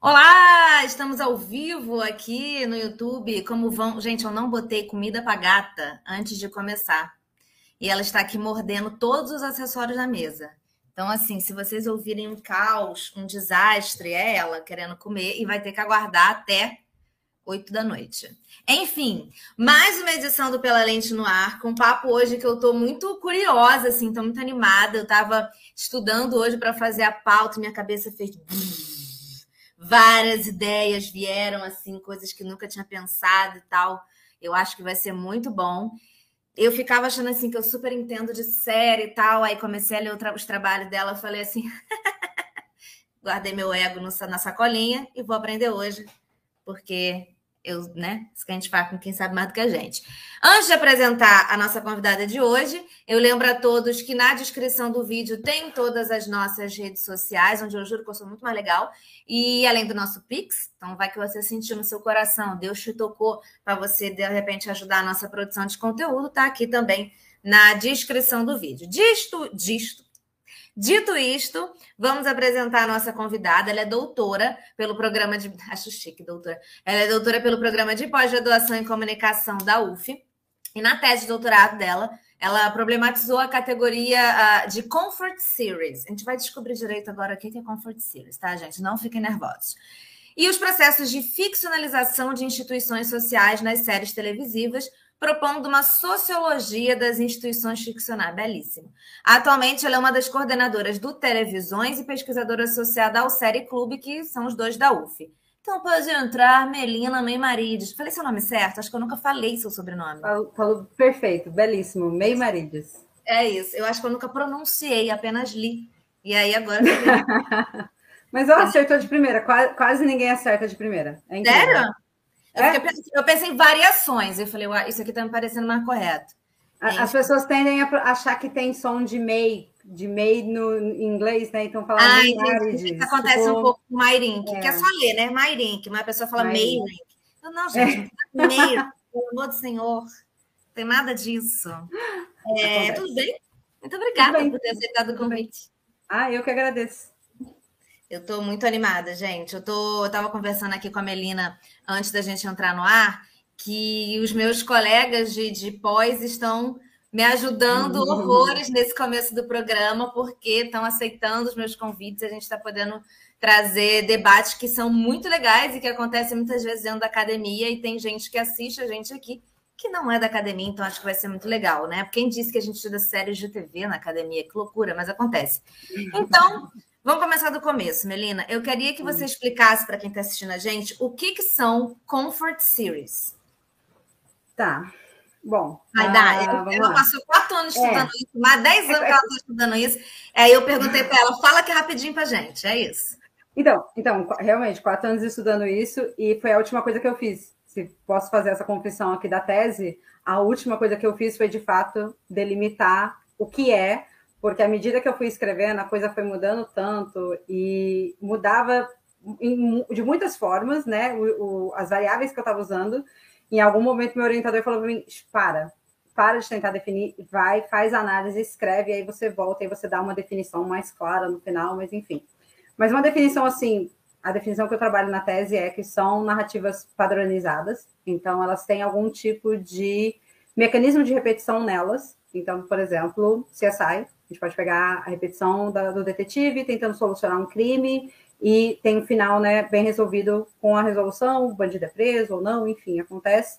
Olá, estamos ao vivo aqui no YouTube. Como vão? Gente, eu não botei comida para gata antes de começar. E ela está aqui mordendo todos os acessórios da mesa. Então, assim, se vocês ouvirem um caos, um desastre, é ela querendo comer e vai ter que aguardar até 8 da noite. Enfim, mais uma edição do Pela Lente no Ar, com um papo hoje que eu estou muito curiosa, assim, estou muito animada. Eu estava estudando hoje para fazer a pauta e minha cabeça fez várias ideias vieram, assim, coisas que nunca tinha pensado e tal. Eu acho que vai ser muito bom. Eu ficava achando assim que eu super entendo de série e tal. Aí comecei a ler os trabalhos dela, falei assim, guardei meu ego na sacolinha e vou aprender hoje, porque eu, né? Isso que a gente faz com quem sabe mais do que a gente. Antes de apresentar a nossa convidada de hoje, eu lembro a todos que na descrição do vídeo tem todas as nossas redes sociais, onde eu juro que eu sou muito mais legal. E além do nosso Pix, então vai que você sentiu no seu coração, Deus te tocou para você, de repente, ajudar a nossa produção de conteúdo, tá aqui também na descrição do vídeo. Disto, disto, Dito isto, vamos apresentar a nossa convidada. Ela é doutora pelo programa de. Acho chique, doutora. Ela é doutora pelo programa de pós-graduação em comunicação da UF. E na tese de doutorado dela, ela problematizou a categoria uh, de Comfort Series. A gente vai descobrir direito agora o que é Comfort Series, tá, gente? Não fiquem nervosos. E os processos de ficcionalização de instituições sociais nas séries televisivas propondo uma sociologia das instituições ficcionais. Belíssimo. Atualmente, ela é uma das coordenadoras do Televisões e pesquisadora associada ao Série Clube, que são os dois da UF. Então pode entrar Melina Meimarides. Falei seu nome certo? Acho que eu nunca falei seu sobrenome. Falou, falou perfeito, belíssimo. Meimarides. É isso. Eu acho que eu nunca pronunciei, apenas li. E aí agora. Mas eu acertou de primeira. Quase, quase ninguém acerta de primeira. É Sério? Eu, é? eu, pensei em variações. Eu falei, isso aqui está me parecendo mais correto. As pessoas tendem a achar que tem som de MEI, de MEI no inglês, né? Então falar ah, Isso acontece tipo... um pouco com Mairink, é. que é só ler, né? Mairink, mas a pessoa fala MEI. Eu, não, gente, é. MEI, pelo amor do Senhor. Não tem nada disso. É, tudo bem? Muito obrigada bem. por ter aceitado o convite. Ah, eu que agradeço. Eu estou muito animada, gente. Eu tô, estava conversando aqui com a Melina antes da gente entrar no ar, que os meus colegas de, de pós estão me ajudando uhum. horrores nesse começo do programa, porque estão aceitando os meus convites. A gente está podendo trazer debates que são muito legais e que acontecem muitas vezes dentro da academia, e tem gente que assiste a gente aqui que não é da academia, então acho que vai ser muito legal, né? Quem disse que a gente estuda séries de TV na academia? Que loucura, mas acontece. Então, Vamos começar do começo, Melina. Eu queria que você explicasse para quem está assistindo a gente o que, que são Comfort Series. Tá. Bom. Vai dar. Ah, ela passou quatro anos é. estudando é. isso, mais dez anos que ela está estudando isso. Aí eu perguntei para ela, fala aqui rapidinho para gente. É isso. Então, então, realmente, quatro anos estudando isso, e foi a última coisa que eu fiz. Se posso fazer essa confissão aqui da tese, a última coisa que eu fiz foi, de fato, delimitar o que é porque à medida que eu fui escrevendo, a coisa foi mudando tanto e mudava em, de muitas formas, né? O, o, as variáveis que eu estava usando. Em algum momento, meu orientador falou para mim: para, para de tentar definir, vai, faz análise, escreve, aí você volta e você dá uma definição mais clara no final, mas enfim. Mas uma definição assim, a definição que eu trabalho na tese é que são narrativas padronizadas, então elas têm algum tipo de mecanismo de repetição nelas. Então, por exemplo, CSI, a gente pode pegar a repetição da, do detetive tentando solucionar um crime e tem um final né, bem resolvido com a resolução, o bandido é preso ou não, enfim, acontece.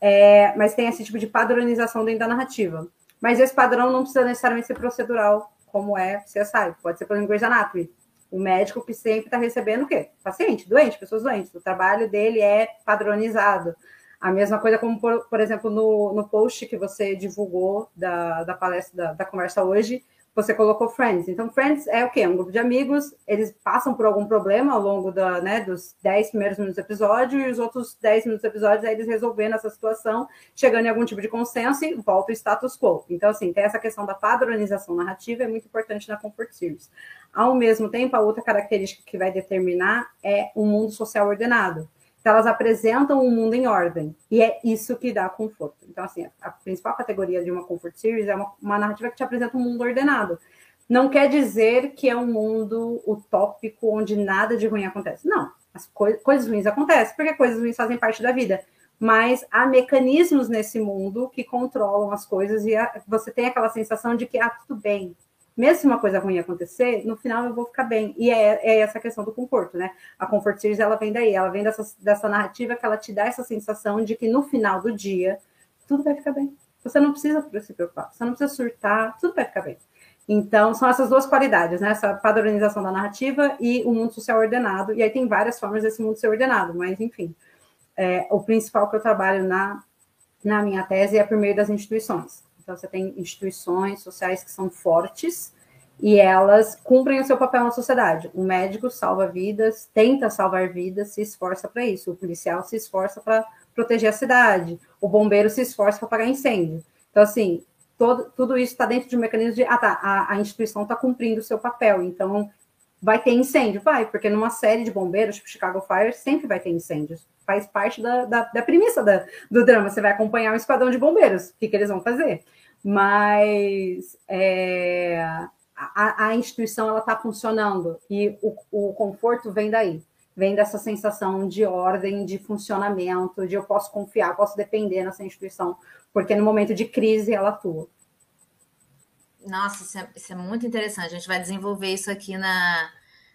É, mas tem esse tipo de padronização dentro da narrativa. Mas esse padrão não precisa necessariamente ser procedural, como é CSI. Pode ser, por exemplo, Grey's Anatomy. O médico que sempre está recebendo o quê? Paciente, doente, pessoas doentes. O trabalho dele é padronizado. A mesma coisa como, por, por exemplo, no, no post que você divulgou da, da palestra, da, da conversa hoje, você colocou Friends. Então, Friends é o quê? Um grupo de amigos, eles passam por algum problema ao longo da, né, dos 10 primeiros minutos do episódio, e os outros 10 minutos do episódio, eles resolvendo essa situação, chegando em algum tipo de consenso e volta o status quo. Então, assim, tem essa questão da padronização narrativa, é muito importante na Comfort Series. Ao mesmo tempo, a outra característica que vai determinar é um mundo social ordenado. Elas apresentam um mundo em ordem. E é isso que dá conforto. Então, assim, a principal categoria de uma Comfort Series é uma, uma narrativa que te apresenta um mundo ordenado. não quer dizer que é um mundo utópico onde nada de ruim acontece. Não, as co coisas ruins acontecem porque coisas ruins fazem parte da vida. Mas há mecanismos nesse mundo que controlam as coisas e você tem aquela sensação de que ah, tudo bem, mesmo se uma coisa ruim acontecer, no final eu vou ficar bem. E é, é, essa questão do conforto, né? A Comfort Series, ela vem daí, ela vem dessa, dessa narrativa que ela te dá essa sensação de que no final do dia, tudo vai ficar bem. Você não precisa se preocupar, você não precisa surtar, tudo vai ficar bem. Então, são essas duas qualidades, né? Essa padronização da narrativa e o mundo social ordenado. E aí tem várias formas desse mundo ser ordenado, mas enfim. É, o principal que eu trabalho na, na minha tese é por meio das instituições. Então, você tem instituições sociais que são fortes e elas cumprem o seu papel na sociedade. O médico salva vidas, tenta salvar vidas, se esforça para isso. O policial se esforça para proteger a cidade. O bombeiro se esforça para apagar incêndio. Então, assim, todo, tudo isso está dentro de um mecanismo de, ah, tá, a, a instituição está cumprindo o seu papel. Então, vai ter incêndio? Vai, porque numa série de bombeiros, tipo Chicago Fire, sempre vai ter incêndios. Faz parte da, da, da premissa da, do drama. Você vai acompanhar um esquadrão de bombeiros. O que, que eles vão fazer? mas é, a, a, instituição ela está funcionando e o, o conforto vem daí, vem dessa sensação de ordem, de funcionamento, de eu posso confiar, posso depender nessa instituição, porque no momento de crise ela atua. Nossa, isso é, isso é muito interessante. A gente vai desenvolver isso aqui na,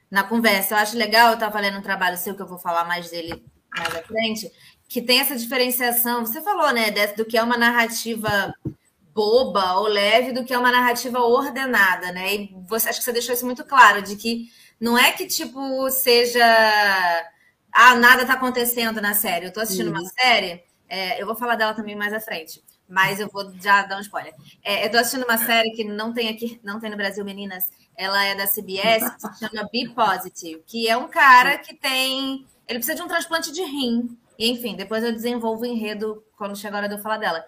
na conversa. Eu acho legal, eu estava lendo um trabalho seu que eu vou falar mais dele mais à frente, que tem essa diferenciação. Você falou, né, do que é uma narrativa boba ou leve do que é uma narrativa ordenada, né? E você acho que você deixou isso muito claro, de que não é que tipo seja ah, nada tá acontecendo na série. Eu tô assistindo uma série, é, eu vou falar dela também mais à frente, mas eu vou já dar um spoiler. É, eu tô assistindo uma série que não tem aqui, não tem no Brasil, meninas. Ela é da CBS, se chama Be Positive, que é um cara que tem. Ele precisa de um transplante de rim. E, enfim, depois eu desenvolvo o enredo quando chegar a hora de eu falar dela.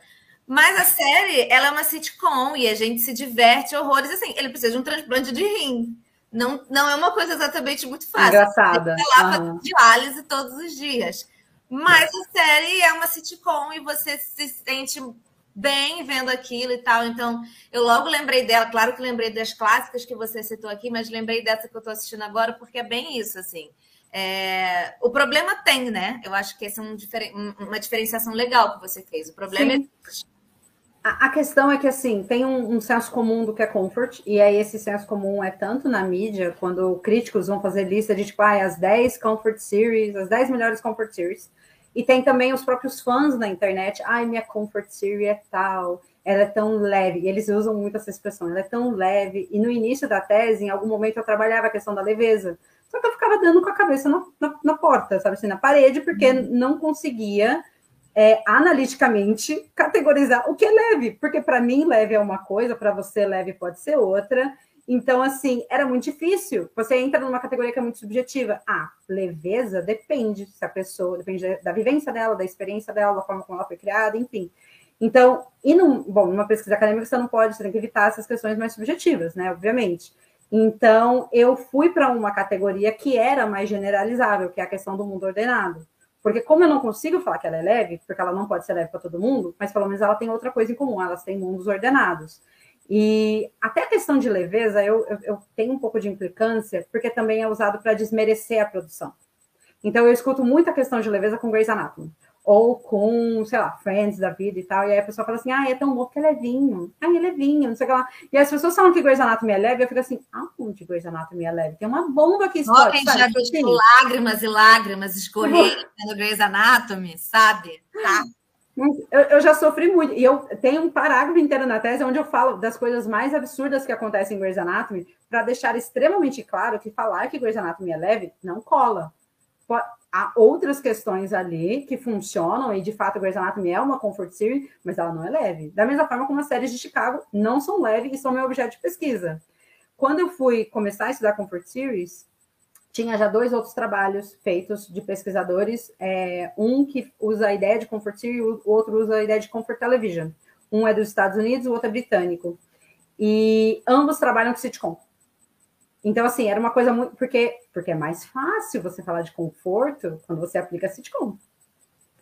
Mas a série, ela é uma sitcom e a gente se diverte horrores. Assim, ele precisa de um transplante de rim. Não, não é uma coisa exatamente muito fácil. Engraçada. Ele lá uhum. diálise todos os dias. Mas a série é uma sitcom e você se sente bem vendo aquilo e tal. Então, eu logo lembrei dela. Claro que lembrei das clássicas que você citou aqui, mas lembrei dessa que eu estou assistindo agora, porque é bem isso, assim. É... O problema tem, né? Eu acho que essa é um uma diferenciação legal que você fez. O problema Sim. é a questão é que, assim, tem um, um, senso comum do que é comfort, e aí esse senso comum é tanto na mídia, quando críticos vão fazer lista de, tipo, ah, as 10 comfort series, as 10 melhores comfort series, e tem também os próprios fãs na internet, ai, minha comfort series é tal, ela é tão leve, e eles usam muito essa expressão, ela é tão leve, e no início da tese, em algum momento eu trabalhava a questão da leveza, só que eu ficava dando com a cabeça na, na, na porta, sabe assim, na parede, porque uhum. não conseguia é, analiticamente categorizar o que é leve, porque para mim leve é uma coisa, para você leve pode ser outra. Então, assim, era muito difícil. Você entra numa categoria que é muito subjetiva. Ah, leveza depende se a pessoa, depende da vivência dela, da experiência dela, da forma como ela foi criada, enfim. Então, e num, bom, numa pesquisa acadêmica você não pode, você tem que evitar essas questões mais subjetivas, né? Obviamente. Então, eu fui para uma categoria que era mais generalizável, que é a questão do mundo ordenado. Porque como eu não consigo falar que ela é leve, porque ela não pode ser leve para todo mundo, mas pelo menos ela tem outra coisa em comum, elas têm mundos ordenados. E até a questão de leveza, eu, eu, eu tenho um pouco de implicância, porque também é usado para desmerecer a produção. Então eu escuto muito a questão de leveza com Grey's Anatomy ou com, sei lá, Friends da vida e tal, e aí a pessoa fala assim, ah, é tão bom que é levinho, ah, é levinho, não sei o que lá. E as pessoas falam que Grey's Anatomy é leve, eu fico assim, aonde Grey's Anatomy é leve? Tem uma bomba que explode, Olha, já viu lágrimas e lágrimas escorrendo no Grey's Anatomy, sabe? Tá. Eu, eu, já sofri muito, e eu tenho um parágrafo inteiro na tese onde eu falo das coisas mais absurdas que acontecem em Grey's Anatomy, para deixar extremamente claro que falar que Grey's Anatomy é leve não cola há outras questões ali que funcionam, e de fato Grey's Anatomy é uma comfort series, mas ela não é leve. Da mesma forma como as séries de Chicago não são leves e são meu objeto de pesquisa. Quando eu fui começar a estudar comfort series, tinha já dois outros trabalhos feitos de pesquisadores, é, um que usa a ideia de comfort series, o outro usa a ideia de comfort television. Um é dos Estados Unidos, o outro é britânico. E ambos trabalham com sitcom. Então, assim, era uma coisa muito. Porque, porque é mais fácil você falar de conforto quando você aplica sitcom.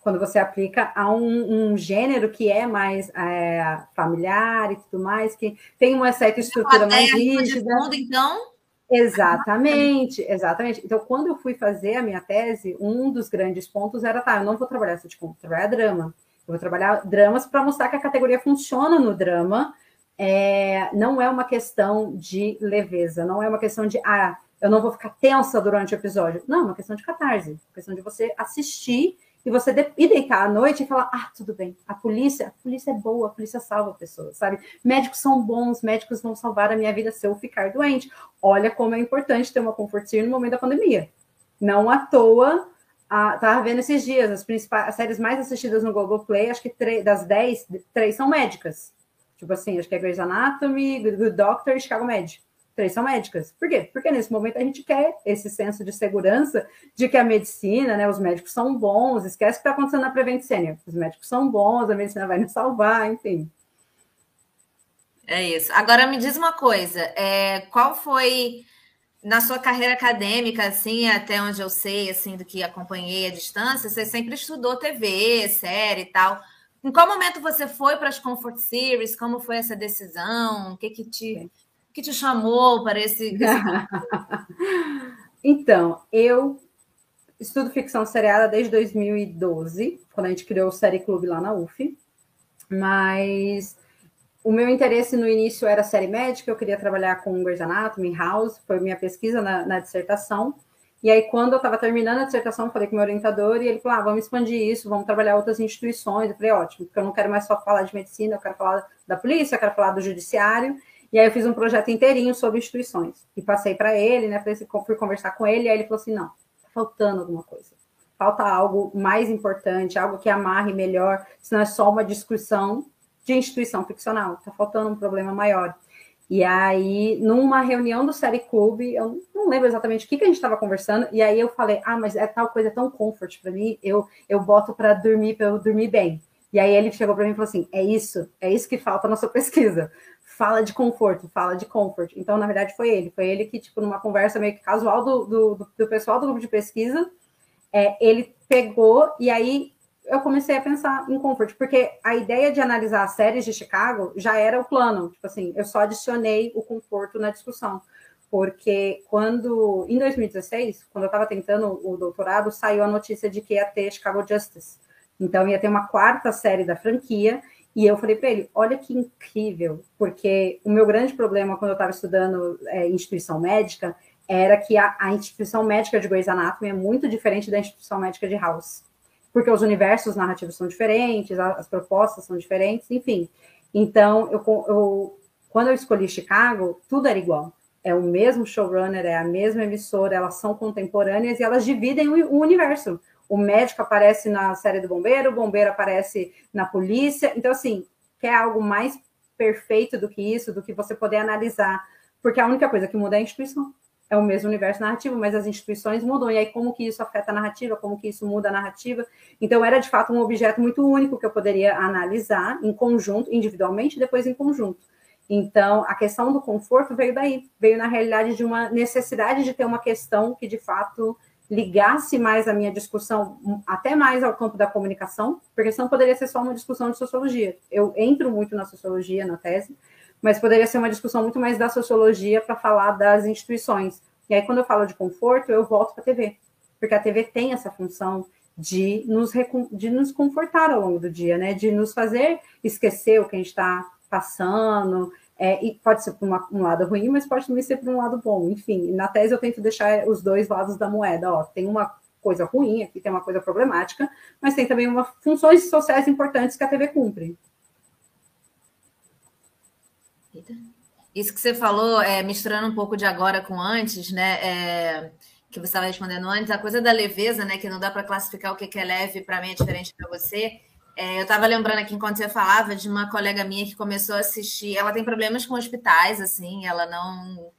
quando você aplica a um, um gênero que é mais é, familiar e tudo mais, que tem uma certa estrutura mais rígida. Fundo, então? Exatamente, exatamente. Então, quando eu fui fazer a minha tese, um dos grandes pontos era, tá, eu não vou trabalhar sitcom, vou trabalhar drama. Eu vou trabalhar dramas para mostrar que a categoria funciona no drama. É, não é uma questão de leveza, não é uma questão de, ah, eu não vou ficar tensa durante o episódio. Não, é uma questão de catarse, é uma questão de você assistir e você de, ir deitar à noite e falar: ah, tudo bem, a polícia, a polícia é boa, a polícia salva pessoas, sabe? Médicos são bons, médicos vão salvar a minha vida se eu ficar doente. Olha como é importante ter uma comfort no momento da pandemia. Não à toa, a, tava vendo esses dias, as principais as séries mais assistidas no Globoplay, acho que das 10, três são médicas. Tipo assim, acho que é Grey's Anatomy, Good Doctor e Chicago Med três são médicas. Por quê? Porque nesse momento a gente quer esse senso de segurança de que a medicina, né, os médicos são bons, esquece o que está acontecendo na Prevent Senior. Os médicos são bons, a medicina vai nos salvar, enfim. É isso. Agora me diz uma coisa, é, qual foi na sua carreira acadêmica, assim, até onde eu sei, assim, do que acompanhei à distância, você sempre estudou TV, série e tal. Em qual momento você foi para as Comfort Series? Como foi essa decisão? O que que te que te chamou para esse. então, eu estudo ficção seriada desde 2012, quando a gente criou o Série Clube lá na UF. Mas o meu interesse no início era série médica, eu queria trabalhar com Grey's Anatomy, House, foi minha pesquisa na, na dissertação. E aí, quando eu estava terminando a dissertação, falei com o meu orientador e ele falou: ah, vamos expandir isso, vamos trabalhar outras instituições. Eu falei: ótimo, porque eu não quero mais só falar de medicina, eu quero falar da polícia, eu quero falar do judiciário. E aí eu fiz um projeto inteirinho sobre instituições. E passei para ele, né? Fui conversar com ele, e aí ele falou assim: não, tá faltando alguma coisa. Falta algo mais importante, algo que amarre melhor, senão é só uma discussão de instituição ficcional. Tá faltando um problema maior. E aí, numa reunião do Série Clube, eu não lembro exatamente o que, que a gente estava conversando, e aí eu falei, ah, mas é tal coisa tão comfort para mim, eu, eu boto para dormir, para eu dormir bem. E aí ele chegou para mim e falou assim: é isso, é isso que falta na sua pesquisa fala de conforto, fala de comfort. Então, na verdade, foi ele. Foi ele que, tipo, numa conversa meio que casual do, do, do pessoal do grupo de pesquisa, é, ele pegou e aí eu comecei a pensar em comfort, porque a ideia de analisar as séries de Chicago já era o plano. Tipo assim, eu só adicionei o conforto na discussão. Porque quando, em 2016, quando eu estava tentando o doutorado, saiu a notícia de que ia ter Chicago Justice. Então, ia ter uma quarta série da franquia, e eu falei para ele: olha que incrível, porque o meu grande problema quando eu estava estudando é, instituição médica era que a, a, instituição médica de Grey's Anatomy é muito diferente da instituição médica de House, porque os universos narrativos são diferentes, as, as propostas são diferentes, enfim. Então, eu, eu, quando eu escolhi Chicago, tudo era igual. É o mesmo showrunner, é a mesma emissora, elas são contemporâneas e elas dividem o, o universo o médico aparece na série do bombeiro, o bombeiro aparece na polícia. Então, assim, quer algo mais perfeito do que isso, do que você poder analisar. Porque a única coisa que muda é a instituição. É o mesmo universo narrativo, mas as instituições mudam. E aí, como que isso afeta a narrativa? Como que isso muda a narrativa? Então, era de fato um objeto muito único que eu poderia analisar em conjunto, individualmente, depois em conjunto. Então, a questão do conforto veio daí, veio na realidade de uma necessidade de ter uma questão que de fato ligasse mais a minha discussão até mais ao campo da comunicação, porque senão poderia ser só uma discussão de sociologia. Eu entro muito na sociologia, na tese, mas poderia ser uma discussão muito mais da sociologia para falar das instituições. E aí, quando eu falo de conforto, eu volto para a TV, porque a TV tem essa função de nos, de nos confortar ao longo do dia, né? De nos fazer esquecer o que a gente está passando, é, e pode ser por uma, um lado ruim, mas pode também ser por um lado bom. Enfim, na tese eu tento deixar os dois lados da moeda. Ó, tem uma coisa ruim aqui, tem uma coisa problemática, mas tem também uma, funções sociais importantes que a TV cumpre. Isso que você falou, é, misturando um pouco de agora com antes, né? É, que você estava respondendo antes, a coisa da leveza, né? Que não dá para classificar o que é leve para mim é diferente para você. É, eu estava lembrando aqui enquanto você falava de uma colega minha que começou a assistir. Ela tem problemas com hospitais, assim, ela não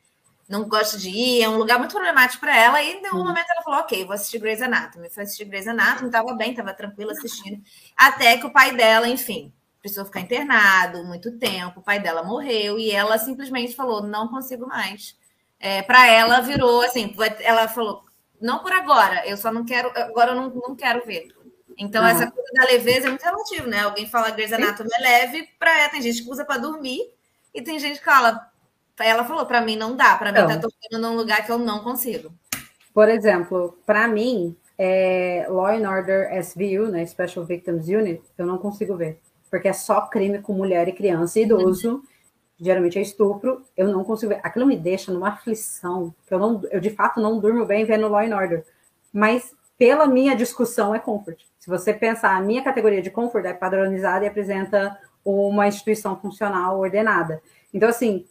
não gosta de ir, é um lugar muito problemático para ela. E em um momento ela falou: Ok, vou assistir Grey's Anatomy. Foi assistir Grey's Anatomy, estava bem, estava tranquila assistindo. Até que o pai dela, enfim, precisou ficar internado muito tempo. O pai dela morreu e ela simplesmente falou: Não consigo mais. É, para ela virou assim: ela falou: Não por agora, eu só não quero, agora eu não, não quero ver Então, uhum. essa coisa da leveza é muito relativo, né? Alguém fala Grey's Anatomy é leve, pra, tem gente que usa para dormir, e tem gente que fala. Ela falou, para mim não dá, para mim tá tocando num lugar que eu não consigo. Por exemplo, para mim, é, Law and Order SVU, né, Special Victims Unit, eu não consigo ver, porque é só crime com mulher e criança e idoso, uhum. geralmente é estupro, eu não consigo ver. Aquilo me deixa numa aflição, que eu, não, eu de fato não durmo bem vendo Law and Order, mas pela minha discussão é comfort. Se você pensar, a minha categoria de comfort é padronizada e apresenta uma instituição funcional ordenada. Então, assim,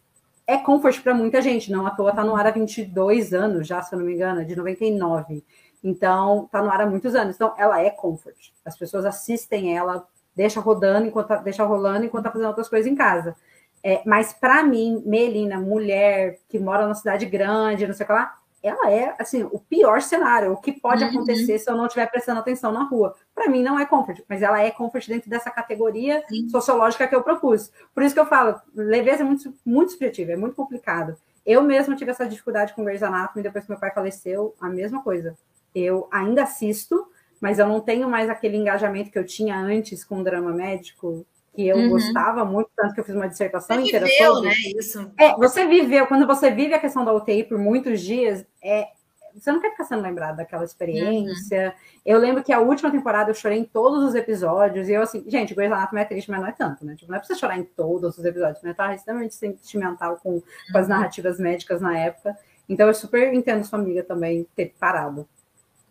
é comfort para muita gente, não à toa está no ar há 22 anos já, se eu não me engano, de 99. Então, está no ar há muitos anos. Então, ela é comfort. As pessoas assistem ela, deixa rodando enquanto tá, deixa rolando enquanto está fazendo outras coisas em casa. É, mas para mim, Melina, mulher que mora numa cidade grande, não sei o que lá, ela é assim o pior cenário, o que pode uhum. acontecer se eu não estiver prestando atenção na rua. Para mim não é comfort, mas ela é comfort dentro dessa categoria Sim. sociológica que eu propus. Por isso que eu falo, leveza é muito muito subjetiva, é muito complicado. Eu mesma tive essa dificuldade com Grey's Anatomy depois que meu pai faleceu, a mesma coisa. Eu ainda assisto, mas eu não tenho mais aquele engajamento que eu tinha antes com o drama médico, que eu uhum. gostava muito, tanto que eu fiz uma dissertação você inteira viveu, sobre. Né, isso. É, você viveu, quando você vive a questão da UTI por muitos dias, é, você não quer ficar sendo lembrado daquela experiência. Uhum. Eu lembro que a última temporada eu chorei em todos os episódios, e eu assim, gente, Grey's Anatomy é triste, mas não é tanto, né? Tipo, não é pra você chorar em todos os episódios, né? Eu tava extremamente sentimental com, com as uhum. narrativas médicas na época. Então eu super entendo sua amiga também ter parado.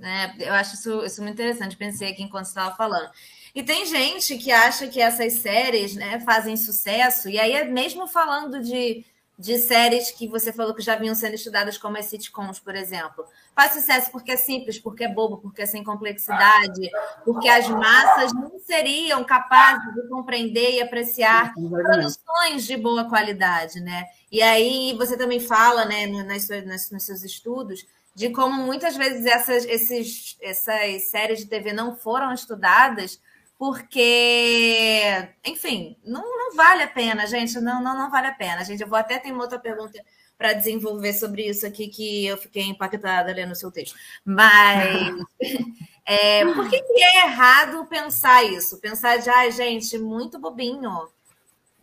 É, eu acho isso, isso muito interessante, pensei aqui enquanto você estava falando. E tem gente que acha que essas séries né, fazem sucesso, e aí é mesmo falando de, de séries que você falou que já vinham sendo estudadas como as sitcoms, por exemplo. Faz sucesso porque é simples, porque é bobo, porque é sem complexidade, porque as massas não seriam capazes de compreender e apreciar produções de boa qualidade, né? E aí você também fala, né, nas, nas, nos seus estudos, de como muitas vezes essas, esses, essas séries de TV não foram estudadas porque, enfim, não, não vale a pena, gente, não, não, não vale a pena. Gente, eu vou até ter uma outra pergunta para desenvolver sobre isso aqui que eu fiquei impactada lendo o seu texto. Mas é, por que, que, é errado pensar isso? Pensar de, ai, gente, muito bobinho.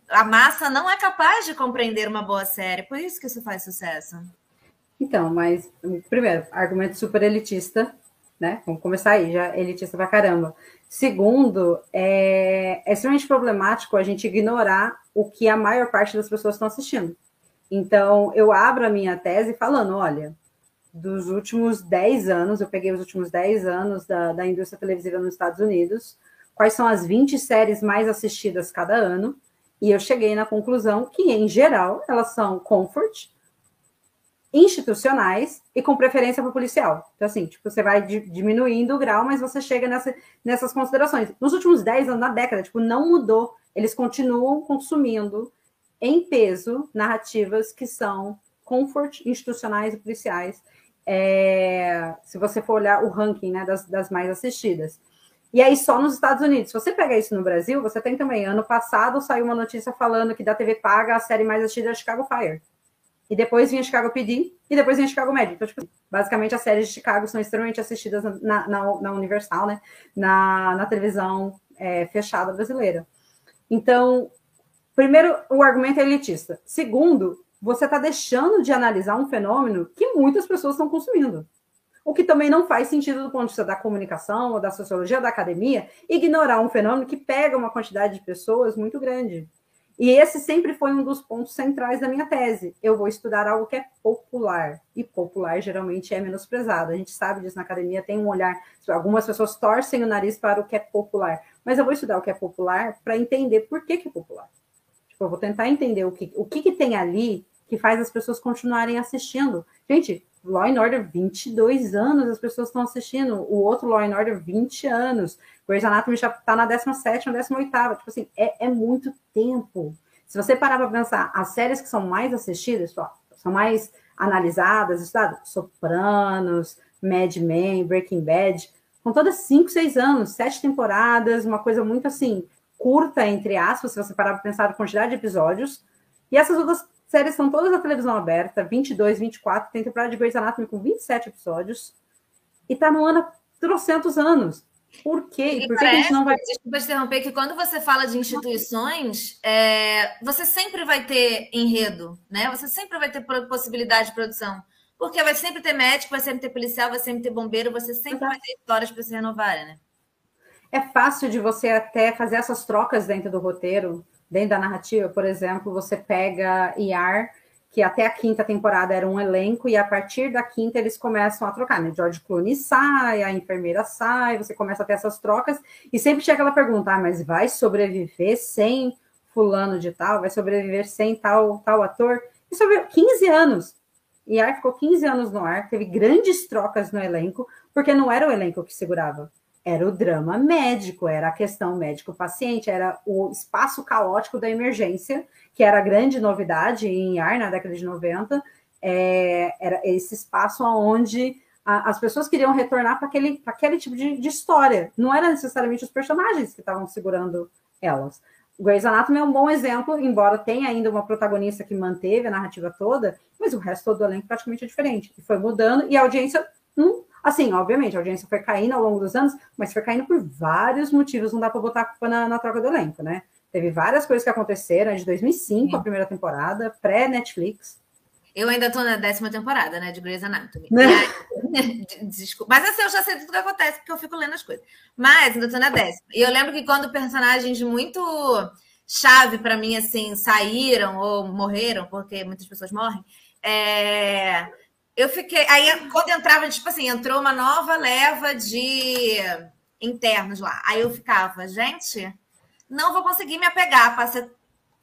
A massa não é capaz de compreender uma boa série, por isso que isso faz sucesso. Então, mas, primeiro, argumento super elitista, né? Vamos começar aí, já elitista pra caramba. Segundo, é, é extremamente problemático a gente ignorar o que a maior parte das pessoas estão assistindo. Então, eu abro a minha tese falando: olha, dos últimos 10 anos, eu peguei os últimos 10 anos da, da indústria televisiva nos Estados Unidos, quais são as 20 séries mais assistidas cada ano, e eu cheguei na conclusão que, em geral, elas são comfort, institucionais e com preferência para policial. Então, assim, tipo, você vai diminuindo o grau, mas você chega nessa, nessas considerações. Nos últimos 10 anos, na década, tipo, não mudou. Eles continuam consumindo em peso narrativas que são comfort institucionais e policiais. É, se você for olhar o ranking né, das, das mais assistidas. E aí, só nos Estados Unidos. Se você pega isso no Brasil, você tem também. Ano passado saiu uma notícia falando que da TV paga a série mais assistida é Chicago Fire e depois vinha Chicago PD, e depois vinha Chicago Med. Então, tipo, basicamente as séries de Chicago são extremamente assistidas na, na, na Universal, né? Na, na televisão é, fechada brasileira. Então, primeiro, o argumento é elitista. Segundo, você está deixando de analisar um fenômeno que muitas pessoas estão consumindo. O que também não faz sentido do ponto de vista da comunicação ou da sociologia da academia, ignorar um fenômeno que pega uma quantidade de pessoas muito grande. E esse sempre foi um dos pontos centrais da minha tese. Eu vou estudar algo que é popular, e popular geralmente é menosprezado. A gente sabe disso na academia, tem um olhar. Algumas pessoas torcem o nariz para o que é popular, mas eu vou estudar o que é popular para entender por que, que é popular. Tipo, eu vou tentar entender o que, o que, que tem ali que faz as pessoas continuarem assistindo. Gente, Law and Order, 22 anos as pessoas estão assistindo. O outro Law and Order, 20 anos. Grey's Anatomy já está na 17 ou 18 Tipo assim, é, é muito tempo. Se você parar para pensar, as séries que são mais assistidas, ó, são mais analisadas, estudadas, Sopranos, Mad Men, Breaking Bad, com todas 5, 6 anos, 7 temporadas, uma coisa muito assim, curta, entre aspas, se você parar para pensar a quantidade de episódios. E essas outras séries são todas na televisão aberta, 22, 24, tem temporada de Grey's Anatomy com 27 episódios, e tá no ano há trocentos anos. Por quê? E por que a gente não vai. Desculpa te interromper, que quando você fala de instituições, é, você sempre vai ter enredo, né? Você sempre vai ter possibilidade de produção. Porque vai sempre ter médico, vai sempre ter policial, vai sempre ter bombeiro, você sempre Exato. vai ter histórias para se renovarem, né? É fácil de você até fazer essas trocas dentro do roteiro, dentro da narrativa. Por exemplo, você pega IAR que até a quinta temporada era um elenco, e a partir da quinta eles começam a trocar, né? George Clooney sai, a enfermeira sai, você começa a ter essas trocas, e sempre tinha aquela pergunta: ah, mas vai sobreviver sem fulano de tal? Vai sobreviver sem tal, tal ator? E sobre 15 anos. E ficou 15 anos no ar, teve grandes trocas no elenco, porque não era o elenco que segurava era o drama médico, era a questão médico-paciente, era o espaço caótico da emergência, que era a grande novidade em ar na década de 90, é, era esse espaço onde as pessoas queriam retornar para aquele, aquele tipo de, de, história. Não era necessariamente os personagens que estavam segurando elas. Grey's Anatomy é um bom exemplo, embora tenha ainda uma protagonista que manteve a narrativa toda, mas o resto do elenco praticamente é diferente. E foi mudando, e a audiência não Assim, obviamente, a audiência foi caindo ao longo dos anos, mas foi caindo por vários motivos, não dá para botar a culpa na, na, troca do elenco, né? Teve várias coisas que aconteceram, é de 2005 Sim. a primeira temporada, pré-Netflix. Eu ainda estou na décima temporada, né, de Grey's Anatomy. Né? Desculpa. Mas assim, eu já sei tudo que acontece, porque eu fico lendo as coisas. Mas ainda estou na décima. E eu lembro que quando personagens muito chave para mim, assim, saíram ou morreram, porque muitas pessoas morrem, é eu fiquei. Aí, quando entrava, tipo assim, entrou uma nova leva de internos lá. Aí eu ficava, gente, não vou conseguir me apegar. Passei...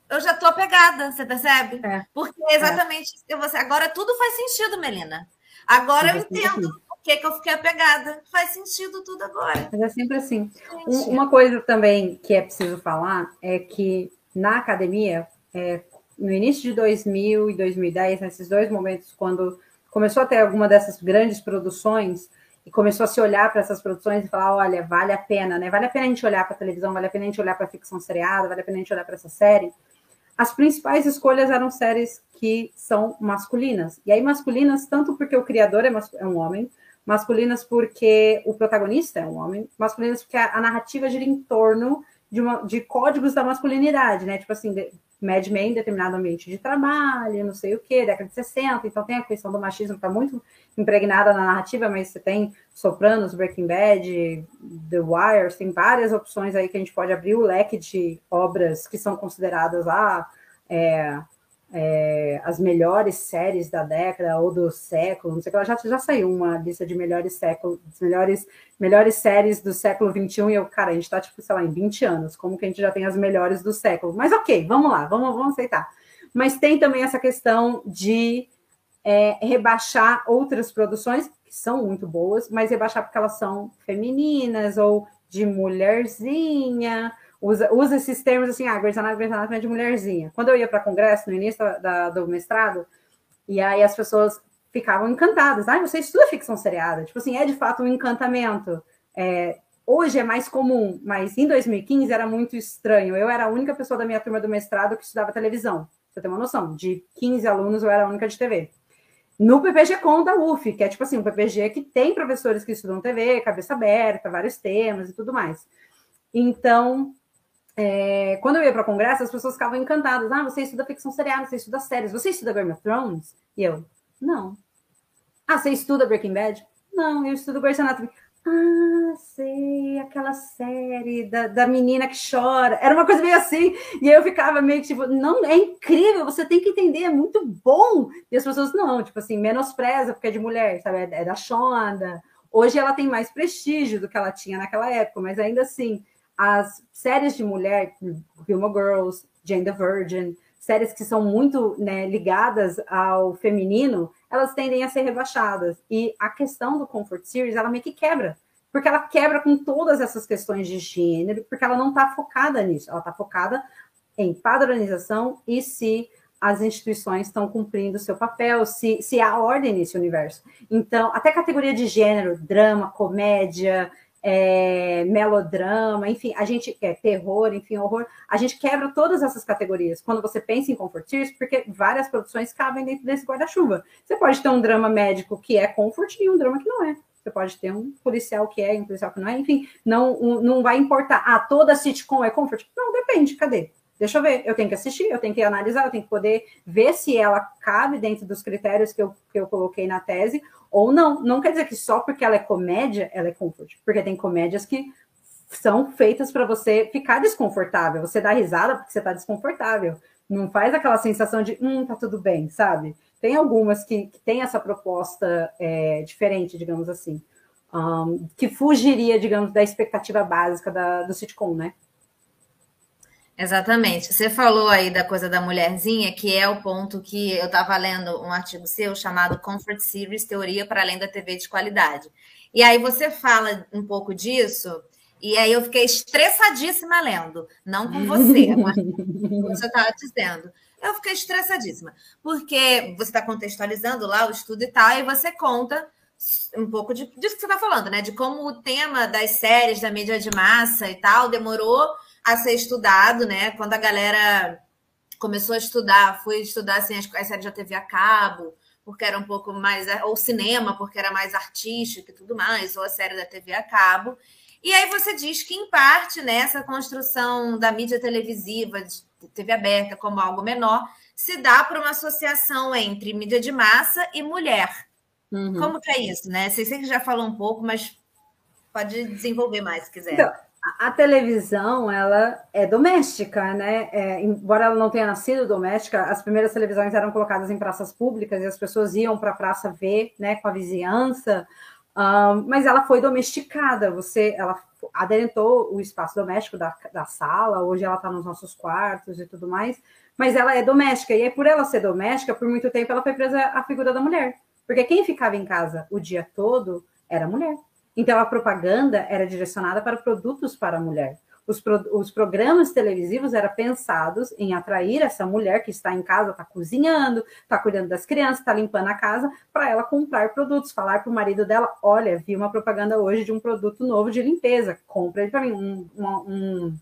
Eu já tô apegada, você percebe? É. Porque exatamente é. você. Agora tudo faz sentido, Melina. Agora eu entendo por que, que eu fiquei apegada. Faz sentido tudo agora. Mas é sempre assim. Um, uma coisa também que é preciso falar é que na academia, é, no início de 2000 e 2010, nesses dois momentos, quando começou a ter alguma dessas grandes produções e começou a se olhar para essas produções e falar, olha, vale a pena, né? Vale a pena a gente olhar para a televisão, vale a pena a gente olhar para a ficção seriada, vale a pena a gente olhar para essa série. As principais escolhas eram séries que são masculinas. E aí masculinas tanto porque o criador é, é um homem, masculinas porque o protagonista é um homem, masculinas porque a, a narrativa gira em torno de, uma, de códigos da masculinidade, né? Tipo assim, Mad Men, determinado ambiente de trabalho, não sei o quê, década de 60, então tem a questão do machismo que está muito impregnada na narrativa, mas você tem Sopranos, Breaking Bad, The Wire, tem várias opções aí que a gente pode abrir o leque de obras que são consideradas lá. É, é, as melhores séries da década ou do século, não sei o que, já, já saiu uma lista de melhores séculos, melhores, melhores séries do século XXI, e eu, cara, a gente tá, tipo, sei lá, em 20 anos, como que a gente já tem as melhores do século? Mas ok, vamos lá, vamos, vamos aceitar. Mas tem também essa questão de é, rebaixar outras produções, que são muito boas, mas rebaixar porque elas são femininas ou de mulherzinha, usa, usa esses termos assim, ah, Grey's Anatomy, Grey's Anatomy é de mulherzinha. Quando eu ia para congresso, no início da, do mestrado, e aí as pessoas ficavam encantadas. Ah, você estuda ficção seriada. Tipo assim, é de fato um encantamento. É, hoje é mais comum, mas em 2015 era muito estranho. Eu era a única pessoa da minha turma do mestrado que estudava televisão. Você tem uma noção? De 15 alunos, eu era a única de TV. No PPG Com da UF, que é tipo assim, um PPG que tem professores que estudam TV, cabeça aberta, vários temas e tudo mais. Então, é, quando eu ia para congresso, as pessoas ficavam encantadas. Ah, você estuda ficção seriada, você estuda séries, você estuda Game of Thrones? E eu, não. Ah, você estuda Breaking Bad? Não, eu estudo Grey's Anatomy. Ah, sei, aquela série da, da menina que chora. Era uma coisa meio assim. E aí eu ficava meio tipo, não, é incrível, você tem que entender, é muito bom. E as pessoas, não, tipo assim, menospreza porque é de mulher, sabe? É, é da Shonda. Hoje ela tem mais prestígio do que ela tinha naquela época, mas ainda assim, as séries de mulher, Gilmore Girls, Jane the Virgin, séries que são muito né, ligadas ao feminino, elas tendem a ser rebaixadas. E a questão do Comfort Series, ela meio que quebra. Porque ela quebra com todas essas questões de gênero, porque ela não está focada nisso. Ela está focada em padronização e se as instituições estão cumprindo seu papel, se, se há ordem nesse universo. Então, até categoria de gênero, drama, comédia, é, melodrama, enfim, a gente é terror, enfim, horror, a gente quebra todas essas categorias quando você pensa em comfort porque várias produções cabem dentro desse guarda-chuva. Você pode ter um drama médico que é comfort e um drama que não é. Você pode ter um policial que é, um policial que não é, enfim, não, um, não vai importar. Ah, toda sitcom é comfort? Não, depende, cadê? Deixa eu ver, eu tenho que assistir, eu tenho que analisar, eu tenho que poder ver se ela cabe dentro dos critérios que eu, que eu coloquei na tese, ou não. Não quer dizer que só porque ela é comédia, ela é comfort, porque tem comédias que são feitas para você ficar desconfortável, você dá risada porque você está desconfortável. Não faz aquela sensação de, hum, tá tudo bem, sabe? Tem algumas que, que têm essa proposta é, diferente, digamos assim, um, que fugiria, digamos, da expectativa básica da, do sitcom, né? Exatamente. Você falou aí da coisa da mulherzinha, que é o ponto que eu estava lendo um artigo seu chamado Comfort Series Teoria para Além da TV de Qualidade. E aí você fala um pouco disso, e aí eu fiquei estressadíssima lendo. Não com você, mas você estava dizendo. Eu fiquei estressadíssima, porque você está contextualizando lá o estudo e tal, e você conta um pouco de, disso que você está falando, né? De como o tema das séries da mídia de massa e tal demorou a ser estudado, né? Quando a galera começou a estudar, foi estudar assim, as, as séries da TV a cabo, porque era um pouco mais. ou cinema, porque era mais artístico e tudo mais, ou a série da TV a cabo. E aí você diz que, em parte, nessa né, construção da mídia televisiva, de TV aberta como algo menor, se dá por uma associação entre mídia de massa e mulher. Uhum. Como que é isso, né? Sei que já falou um pouco, mas pode desenvolver mais se quiser. Então, a televisão ela é doméstica, né? É, embora ela não tenha nascido doméstica, as primeiras televisões eram colocadas em praças públicas e as pessoas iam para a praça ver, né, com a vizinhança. Um, mas ela foi domesticada. Você, ela adentrou o espaço doméstico da, da sala. Hoje ela está nos nossos quartos e tudo mais. Mas ela é doméstica e é por ela ser doméstica, por muito tempo ela foi presa à figura da mulher, porque quem ficava em casa o dia todo era a mulher. Então, a propaganda era direcionada para produtos para a mulher. Os, pro, os programas televisivos eram pensados em atrair essa mulher que está em casa, está cozinhando, está cuidando das crianças, está limpando a casa, para ela comprar produtos, falar para o marido dela: olha, vi uma propaganda hoje de um produto novo de limpeza, compra ele para mim, um, um,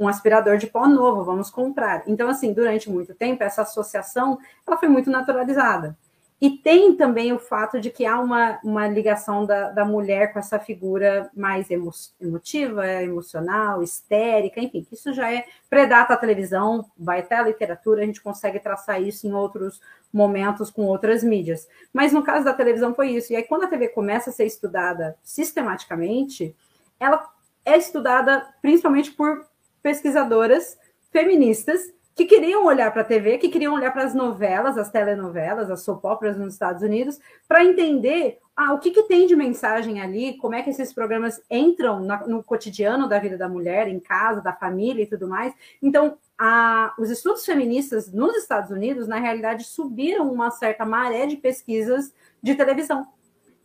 um aspirador de pó novo, vamos comprar. Então, assim, durante muito tempo, essa associação ela foi muito naturalizada. E tem também o fato de que há uma, uma ligação da, da mulher com essa figura mais emo, emotiva, emocional, histérica, enfim, isso já é predata a televisão, vai até a literatura, a gente consegue traçar isso em outros momentos com outras mídias. Mas no caso da televisão foi isso. E aí, quando a TV começa a ser estudada sistematicamente, ela é estudada principalmente por pesquisadoras feministas que queriam olhar para a TV, que queriam olhar para as novelas, as telenovelas, as soap operas nos Estados Unidos, para entender ah, o que, que, tem de mensagem ali, como é que esses programas entram na, no cotidiano da vida da mulher, em casa, da família e tudo mais. Então, a, os estudos feministas nos Estados Unidos, na realidade, subiram uma certa maré de pesquisas de televisão.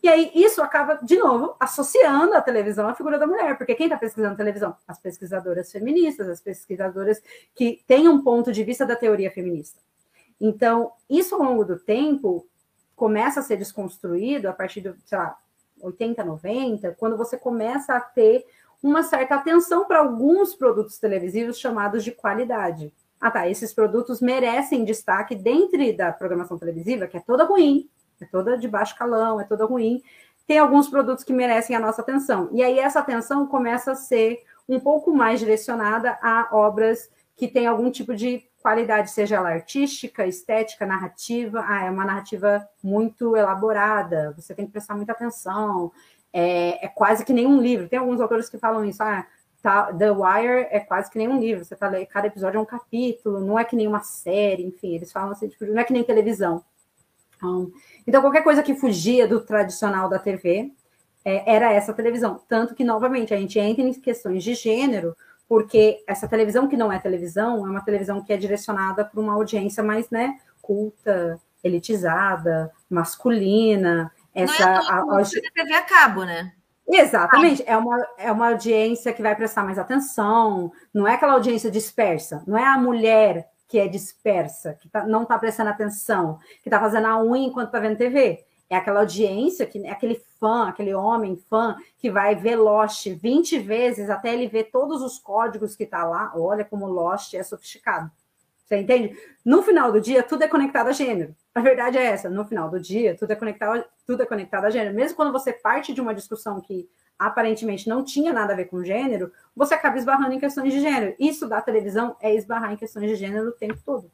E aí isso acaba, de novo, associando a televisão à figura da mulher, porque quem está pesquisando televisão? As pesquisadoras feministas, as pesquisadoras que têm um ponto de vista da teoria feminista. Então, isso ao longo do tempo começa a ser desconstruído a partir do, sei lá, 80, 90, quando você começa a ter uma certa atenção para alguns produtos televisivos chamados de qualidade. Ah, tá, esses produtos merecem destaque dentro da programação televisiva, que é toda ruim, é toda de baixo calão, é toda ruim. Tem alguns produtos que merecem a nossa atenção. E aí essa atenção começa a ser um pouco mais direcionada a obras que têm algum tipo de qualidade, seja ela artística, estética, narrativa. Ah, é uma narrativa muito elaborada, você tem que prestar muita atenção. É, é quase que nem um livro. Tem alguns autores que falam isso. Ah, tá, The Wire é quase que nem um livro. Você tá cada episódio é um capítulo, não é que nem uma série, enfim, eles falam assim, tipo, não é que nem televisão. Então, então, qualquer coisa que fugia do tradicional da TV é, era essa televisão. Tanto que, novamente, a gente entra em questões de gênero, porque essa televisão que não é televisão é uma televisão que é direcionada para uma audiência mais né, culta, elitizada, masculina. Essa, não é a, a, a TV a cabo, né? Exatamente, é uma, é uma audiência que vai prestar mais atenção, não é aquela audiência dispersa, não é a mulher que é dispersa, que tá, não está prestando atenção, que está fazendo a unha enquanto está vendo TV. É aquela audiência, que é aquele fã, aquele homem fã, que vai ver Lost 20 vezes até ele ver todos os códigos que está lá. Olha como Lost é sofisticado. Você entende? No final do dia, tudo é conectado a gênero. a verdade é essa, no final do dia, tudo é conectado, tudo é conectado a gênero. Mesmo quando você parte de uma discussão que aparentemente não tinha nada a ver com gênero, você acaba esbarrando em questões de gênero. Isso da televisão é esbarrar em questões de gênero o tempo todo.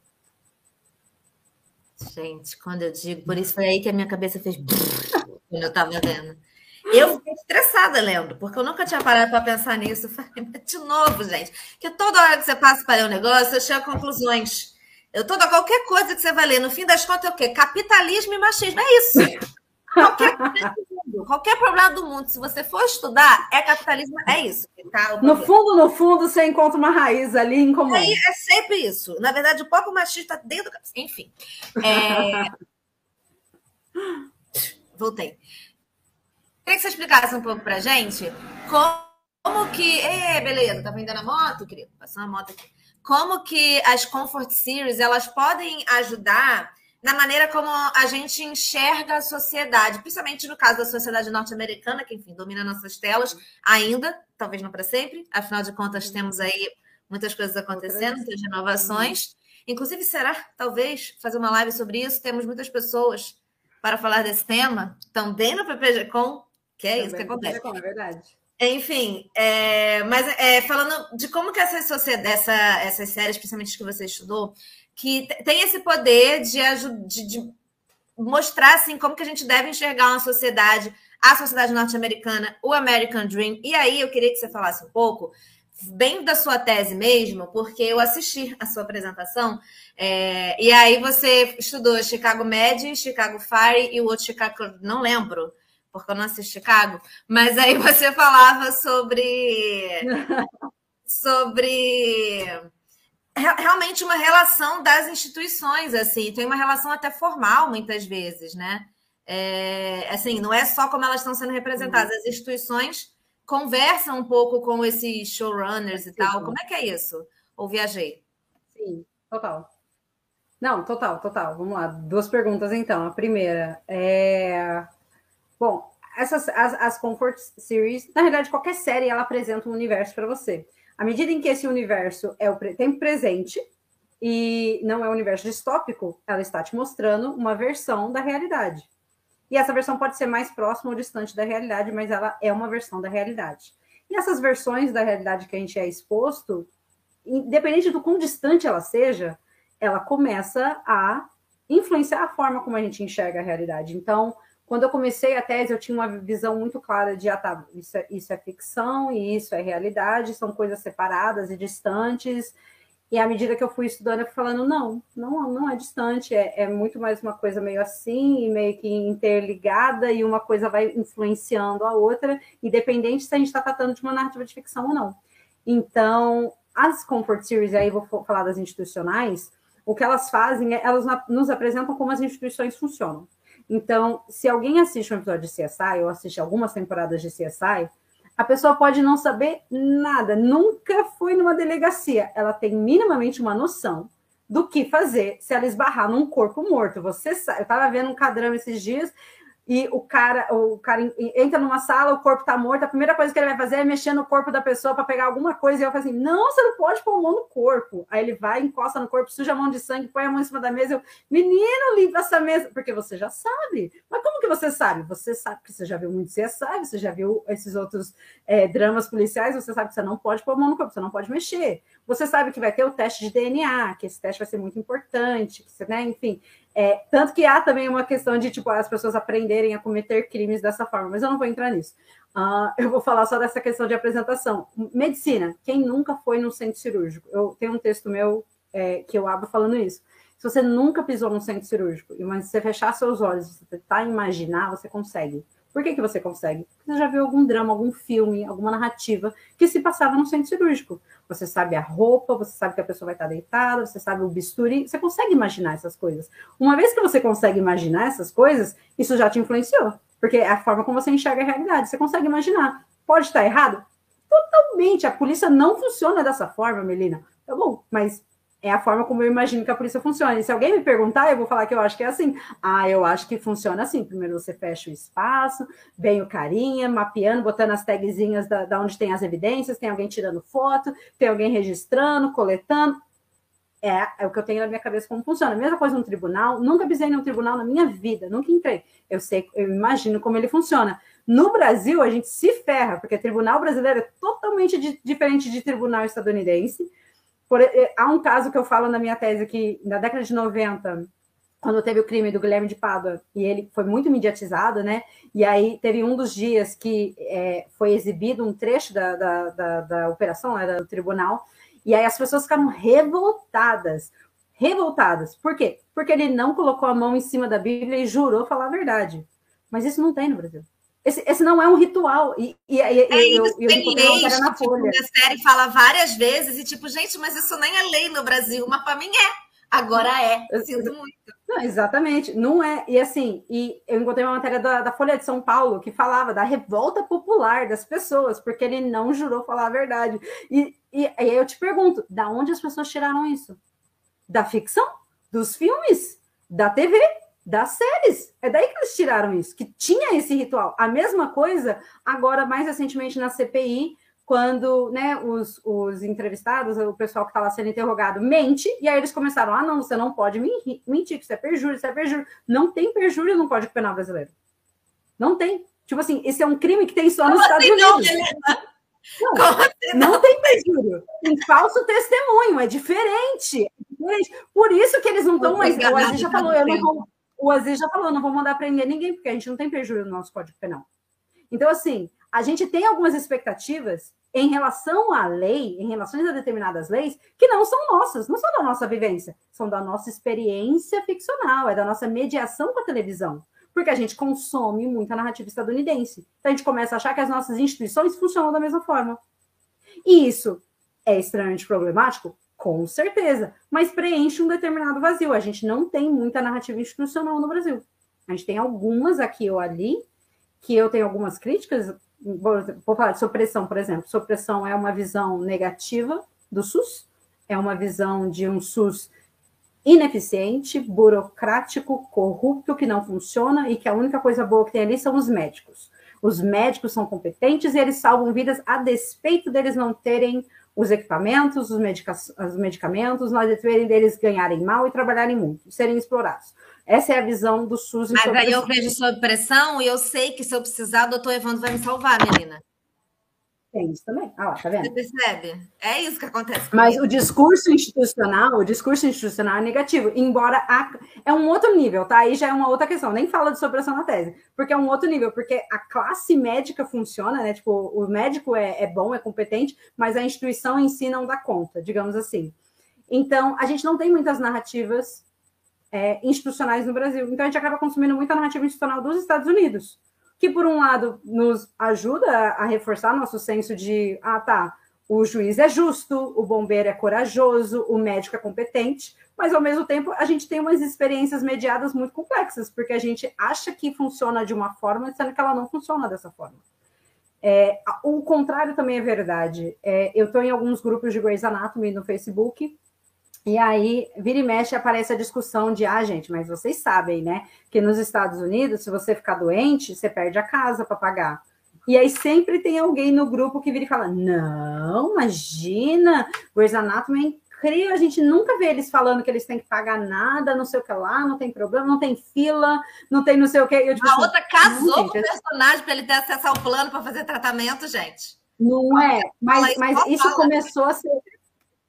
Gente, quando eu digo, por isso foi aí que a minha cabeça fez quando eu estava vendo. Eu fiquei estressada lendo, porque eu nunca tinha parado para pensar nisso. de novo, gente, que toda hora que você passa para ler um negócio, eu chego a conclusões. Eu toda qualquer coisa que você vai ler, no fim das contas, é o quê? Capitalismo e machismo. É isso. Qualquer, qualquer problema do mundo, se você for estudar, é capitalismo, é isso. Tá? No fundo, no fundo, você encontra uma raiz ali em comum. É, é sempre isso. Na verdade, o próprio machismo está dentro do. Enfim. É... Voltei. Queria que você explicasse um pouco pra gente como, como que. É, beleza, tá vendendo a moto, querido? Passando a moto aqui. Como que as Comfort Series elas podem ajudar na maneira como a gente enxerga a sociedade, principalmente no caso da sociedade norte-americana, que, enfim, domina nossas telas ainda, talvez não para sempre, afinal de contas, temos aí muitas coisas acontecendo, muitas inovações. Inclusive, será, talvez, fazer uma live sobre isso? Temos muitas pessoas para falar desse tema, também no PPG.com, que é também isso que acontece. É verdade. Enfim, é, mas é, falando de como que essas, essa, essas séries, principalmente que você estudou, que tem esse poder de, de, de mostrar assim, como que a gente deve enxergar uma sociedade, a sociedade norte-americana, o American Dream. E aí eu queria que você falasse um pouco, bem da sua tese mesmo, porque eu assisti a sua apresentação, é, e aí você estudou Chicago Med, Chicago Fire e o outro Chicago, não lembro, porque eu não assisti Chicago, mas aí você falava sobre. sobre realmente uma relação das instituições, assim, tem uma relação até formal muitas vezes, né? É, assim, não é só como elas estão sendo representadas, as instituições conversam um pouco com esses showrunners e tal. Como é que é isso? Ou viajei? Sim, total. Não, total, total. Vamos lá. Duas perguntas, então. A primeira é. Bom, essas as, as Comfort Series, na realidade, qualquer série ela apresenta um universo para você. À medida em que esse universo é o tempo presente e não é um universo distópico, ela está te mostrando uma versão da realidade. E essa versão pode ser mais próxima ou distante da realidade, mas ela é uma versão da realidade. E essas versões da realidade que a gente é exposto, independente do quão distante ela seja, ela começa a influenciar a forma como a gente enxerga a realidade. Então, quando eu comecei a tese, eu tinha uma visão muito clara de, ah, tá, isso é, isso é ficção e isso é realidade, são coisas separadas e distantes. E à medida que eu fui estudando, eu fui falando, não, não, não é distante, é, é muito mais uma coisa meio assim, meio que interligada, e uma coisa vai influenciando a outra, independente se a gente está tratando de uma narrativa de ficção ou não. Então, as Comfort Series, aí vou falar das institucionais, o que elas fazem é, elas nos apresentam como as instituições funcionam. Então, se alguém assiste um episódio de CSI ou assiste algumas temporadas de CSI, a pessoa pode não saber nada, nunca foi numa delegacia. Ela tem minimamente uma noção do que fazer se ela esbarrar num corpo morto. Você sabe, eu estava vendo um cadrão esses dias e o cara, o cara entra numa sala, o corpo está morto, a primeira coisa que ele vai fazer é mexer no corpo da pessoa para pegar alguma coisa, e eu falo assim: não, você não pode pôr a mão no corpo. Aí ele vai, encosta no corpo, suja a mão de sangue, põe a mão em cima da mesa, eu, menino, limpa essa mesa, porque você já sabe. Mas como que você sabe? Você sabe que você já viu muito CSI, você já viu esses outros é, dramas policiais, você sabe que você não pode pôr a mão no corpo, você não pode mexer. Você sabe que vai ter o teste de DNA, que esse teste vai ser muito importante, né? Enfim, é, tanto que há também uma questão de tipo as pessoas aprenderem a cometer crimes dessa forma, mas eu não vou entrar nisso. Uh, eu vou falar só dessa questão de apresentação. Medicina, quem nunca foi num centro cirúrgico? Eu tenho um texto meu é, que eu abro falando isso. Se você nunca pisou num centro cirúrgico, mas se você fechar seus olhos, você tentar imaginar, você consegue. Por que, que você consegue? Porque você já viu algum drama, algum filme, alguma narrativa que se passava no centro cirúrgico. Você sabe a roupa, você sabe que a pessoa vai estar deitada, você sabe o bisturi, você consegue imaginar essas coisas. Uma vez que você consegue imaginar essas coisas, isso já te influenciou, porque é a forma como você enxerga a realidade. Você consegue imaginar. Pode estar errado? Totalmente. A polícia não funciona dessa forma, Melina. Tá bom, mas é a forma como eu imagino que a polícia funciona. E se alguém me perguntar, eu vou falar que eu acho que é assim. Ah, eu acho que funciona assim. Primeiro você fecha o espaço, vem o carinha, mapeando, botando as tagzinhas da, da onde tem as evidências, tem alguém tirando foto, tem alguém registrando, coletando. é, é o que eu tenho na minha cabeça como funciona. Mesma coisa no tribunal, nunca pisei num tribunal na minha vida, nunca entrei. Eu sei, eu imagino como ele funciona. No Brasil, a gente se ferra, porque tribunal brasileiro é totalmente de, diferente de tribunal estadunidense. Por, há um caso que eu falo na minha tese que, na década de 90, quando teve o crime do Guilherme de Pádua, e ele foi muito mediatizado, né? E aí teve um dos dias que é, foi exibido um trecho da, da, da, da operação, né, do tribunal, e aí as pessoas ficaram revoltadas. Revoltadas. Por quê? Porque ele não colocou a mão em cima da Bíblia e jurou falar a verdade. Mas isso não tem no Brasil. Esse, esse não é um ritual. E, e, é eu, eu, eu leis, na tipo, Folha. A série fala várias vezes e tipo, gente, mas isso nem é lei no Brasil, mas para mim é. Agora é, sinto muito. Não, exatamente, não é. E assim, e eu encontrei uma matéria da, da, Folha de São Paulo que falava da revolta popular das pessoas, porque ele não jurou falar a verdade. E, e, e aí eu te pergunto, da onde as pessoas tiraram isso? Da ficção? Dos filmes? Da TV? Das séries? É daí que eles tiraram isso, que tinha esse ritual. A mesma coisa, agora, mais recentemente na CPI, quando né, os, os entrevistados, o pessoal que está lá sendo interrogado, mente, e aí eles começaram: ah, não, você não pode mentir, que isso é perjúrio, isso é perjúrio. Não tem perjúrio no Código Penal brasileiro. Não tem. Tipo assim, esse é um crime que tem só nos Estados assim Unidos. Não, não, assim não, tem perjúrio. Tem falso testemunho, é diferente. É diferente. Por isso que eles não estão mais. O Aziz já falou, eu não vou. O Aziz já falou, não vou mandar prender ninguém, porque a gente não tem perjúrio no nosso Código Penal. Então, assim, a gente tem algumas expectativas em relação à lei, em relação a determinadas leis, que não são nossas, não são da nossa vivência, são da nossa experiência ficcional, é da nossa mediação com a televisão. Porque a gente consome muita narrativa estadunidense. Então a gente começa a achar que as nossas instituições funcionam da mesma forma. E isso é extremamente problemático? Com certeza. Mas preenche um determinado vazio. A gente não tem muita narrativa institucional no Brasil. A gente tem algumas aqui ou ali, que eu tenho algumas críticas, vou falar de supressão, por exemplo. Supressão é uma visão negativa do SUS, é uma visão de um SUS ineficiente, burocrático, corrupto, que não funciona e que a única coisa boa que tem ali são os médicos. Os médicos são competentes e eles salvam vidas a despeito deles não terem os equipamentos, os, medica os medicamentos, nós despeito deles ganharem mal e trabalharem muito, serem explorados. Essa é a visão do SUS. Mas aí eu vejo sob pressão e eu sei que se eu precisar, o doutor Evandro vai me salvar, menina. Tem isso também. Ah, tá vendo? Você percebe? É isso que acontece. Mas o discurso institucional, o discurso institucional é negativo, embora a, é um outro nível, tá? Aí já é uma outra questão. Nem fala de supressão na tese, porque é um outro nível, porque a classe médica funciona, né? Tipo, o médico é, é bom, é competente, mas a instituição em si não dá conta, digamos assim. Então, a gente não tem muitas narrativas é, institucionais no Brasil. Então a gente acaba consumindo muita narrativa institucional dos Estados Unidos, que por um lado nos ajuda a reforçar nosso senso de, ah tá, o juiz é justo, o bombeiro é corajoso, o médico é competente, mas ao mesmo tempo a gente tem umas experiências mediadas muito complexas, porque a gente acha que funciona de uma forma, sendo que ela não funciona dessa forma. É, o contrário também é verdade. É, eu estou em alguns grupos de Grey's Anatomy no Facebook, e aí, vira e mexe, aparece a discussão de, ah, gente, mas vocês sabem, né, que nos Estados Unidos, se você ficar doente, você perde a casa para pagar. E aí sempre tem alguém no grupo que vira e fala, não, imagina, Grey's Anatomy é incrível, a gente nunca vê eles falando que eles têm que pagar nada, não sei o que lá, não tem problema, não tem fila, não tem não sei o que. Eu, tipo, a assim, outra casou com o personagem para ele ter acesso ao plano para fazer tratamento, gente. Não é, mas, mas isso começou a ser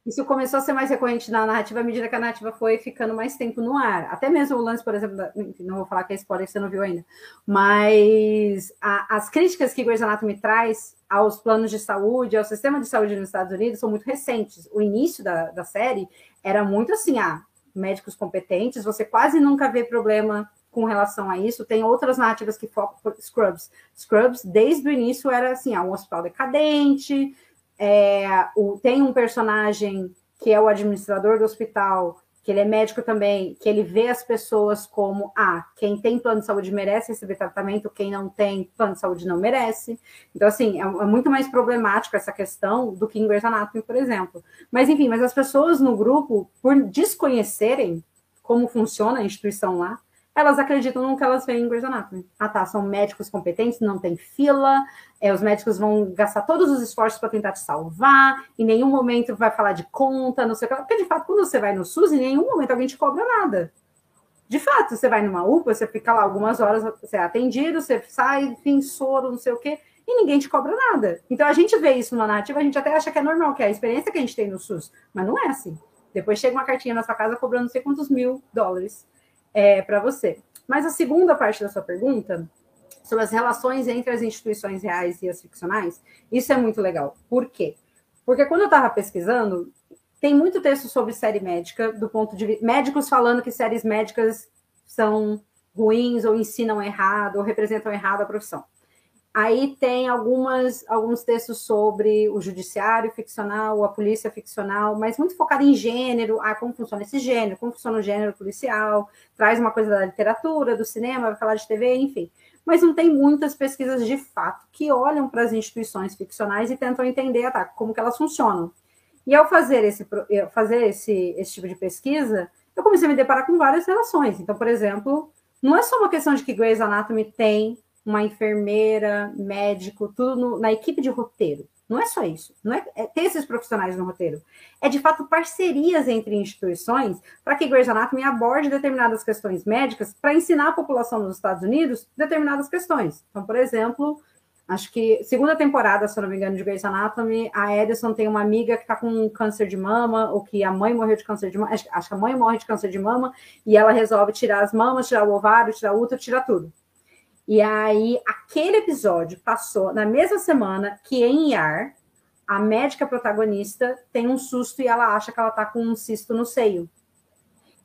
isso começou a ser mais recorrente na narrativa à medida que a narrativa foi ficando mais tempo no ar. Até mesmo o lance, por exemplo, da, não vou falar que é spoiler que você não viu ainda, mas a, as críticas que Grey's Anatomy traz aos planos de saúde, ao sistema de saúde nos Estados Unidos, são muito recentes. O início da, da série era muito assim, ah, médicos competentes, você quase nunca vê problema com relação a isso. Tem outras narrativas que focam Scrubs. Scrubs, desde o início, era assim, ah, um hospital decadente, é, o, tem um personagem que é o administrador do hospital, que ele é médico também, que ele vê as pessoas como ah, quem tem plano de saúde merece receber tratamento, quem não tem plano de saúde não merece. Então, assim, é, é muito mais problemático essa questão do que em Grey's Anatomy, por exemplo. Mas, enfim, mas as pessoas no grupo, por desconhecerem como funciona a instituição lá, elas acreditam no que elas veem em Grey's Anatomy. Ah, tá, são médicos competentes, não tem fila, é, os médicos vão gastar todos os esforços para tentar te salvar, em nenhum momento vai falar de conta, não sei o que. Porque, de fato, quando você vai no SUS, em nenhum momento alguém te cobra nada. De fato, você vai numa UPA, você fica lá algumas horas, você é atendido, você sai, tem soro, não sei o quê, e ninguém te cobra nada. Então, a gente vê isso numa narrativa, a gente até acha que é normal, que é a experiência que a gente tem no SUS, mas não é assim. Depois chega uma cartinha na sua casa cobrando não sei quantos mil dólares é, para você. Mas a segunda parte da sua pergunta, sobre as relações entre as instituições reais e as ficcionais, isso é muito legal. Por quê? Porque quando eu estava pesquisando, tem muito texto sobre série médica, do ponto de médicos falando que séries médicas são ruins ou ensinam errado ou representam errado a profissão. Aí tem algumas, alguns textos sobre o judiciário ficcional, a polícia ficcional, mas muito focado em gênero, ah, como funciona esse gênero, como funciona o gênero policial, traz uma coisa da literatura, do cinema, vai falar de TV, enfim. Mas não tem muitas pesquisas de fato que olham para as instituições ficcionais e tentam entender tá, como que elas funcionam. E ao fazer esse, fazer esse, esse tipo de pesquisa, eu comecei a me deparar com várias relações. Então, por exemplo, não é só uma questão de que Grey's Anatomy tem uma enfermeira, médico, tudo no, na equipe de roteiro. Não é só isso, não é, é, ter esses profissionais no roteiro. É de fato parcerias entre instituições para que Grey's Anatomy aborde determinadas questões médicas para ensinar a população dos Estados Unidos determinadas questões. Então, por exemplo, acho que segunda temporada, se eu não me engano, de Grey's Anatomy, a Edison tem uma amiga que está com câncer de mama, ou que a mãe morreu de câncer de mama, acho, acho que a mãe morre de câncer de mama, e ela resolve tirar as mamas, tirar o ovário, tirar o útero, tirar tudo. E aí, aquele episódio passou na mesma semana que em Yar, a médica protagonista tem um susto e ela acha que ela tá com um cisto no seio.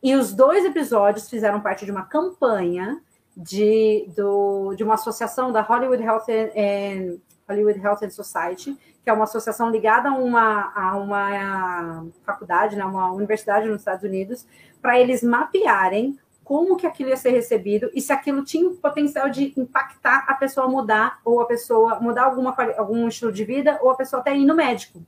E os dois episódios fizeram parte de uma campanha de, do, de uma associação da Hollywood Health and, Hollywood Health and Society, que é uma associação ligada a uma, a uma faculdade, né, uma universidade nos Estados Unidos, para eles mapearem como que aquilo ia ser recebido e se aquilo tinha o potencial de impactar a pessoa mudar ou a pessoa mudar alguma, algum estilo de vida ou a pessoa até ir no médico.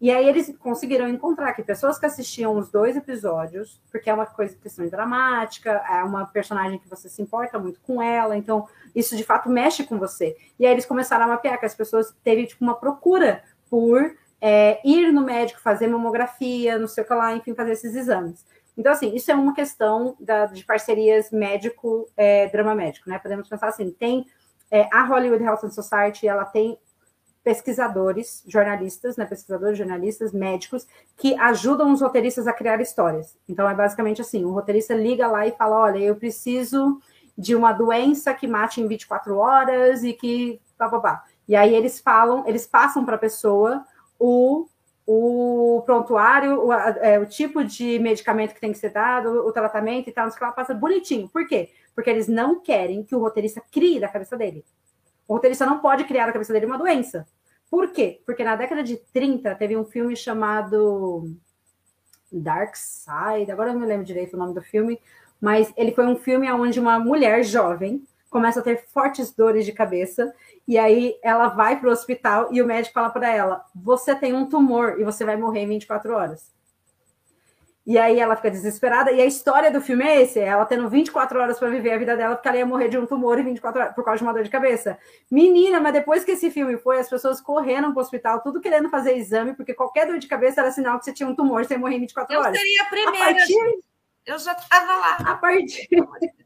E aí eles conseguiram encontrar que pessoas que assistiam os dois episódios, porque é uma coisa questão dramática, é uma personagem que você se importa muito com ela, então isso de fato mexe com você. E aí eles começaram a mapear que as pessoas teve tipo uma procura por é, ir no médico, fazer mamografia, não sei o que lá, enfim, fazer esses exames. Então, assim, isso é uma questão da, de parcerias médico-drama é, médico, né? Podemos pensar assim, tem é, a Hollywood Health and Society, ela tem pesquisadores, jornalistas, né, pesquisadores, jornalistas, médicos, que ajudam os roteiristas a criar histórias. Então, é basicamente assim, o roteirista liga lá e fala, olha, eu preciso de uma doença que mate em 24 horas e que... Pá, pá, pá. E aí eles falam, eles passam para a pessoa o o prontuário, o, é, o, tipo de medicamento que tem que ser dado, o tratamento e tal, que ela passa bonitinho. Por quê? Porque eles não querem que o roteirista crie da cabeça dele. O roteirista não pode criar da cabeça dele uma doença. Por quê? Porque na década de 30 teve um filme chamado Dark Side, agora eu não me lembro direito o nome do filme, mas ele foi um filme onde uma mulher jovem começa a ter fortes dores de cabeça e aí ela vai para o hospital e o médico fala para ela: você tem um tumor e você vai morrer em 24 horas. E aí ela fica desesperada. E a história do filme é esse: ela tendo 24 horas para viver a vida dela, porque ela ia morrer de um tumor em 24 horas por causa de uma dor de cabeça. Menina, mas depois que esse filme foi, as pessoas correram para o hospital, tudo querendo fazer exame, porque qualquer dor de cabeça era sinal que você tinha um tumor, você ia morrer em 24 eu horas. Eu seria a primeira. A partir... Eu já estava lá. A partir.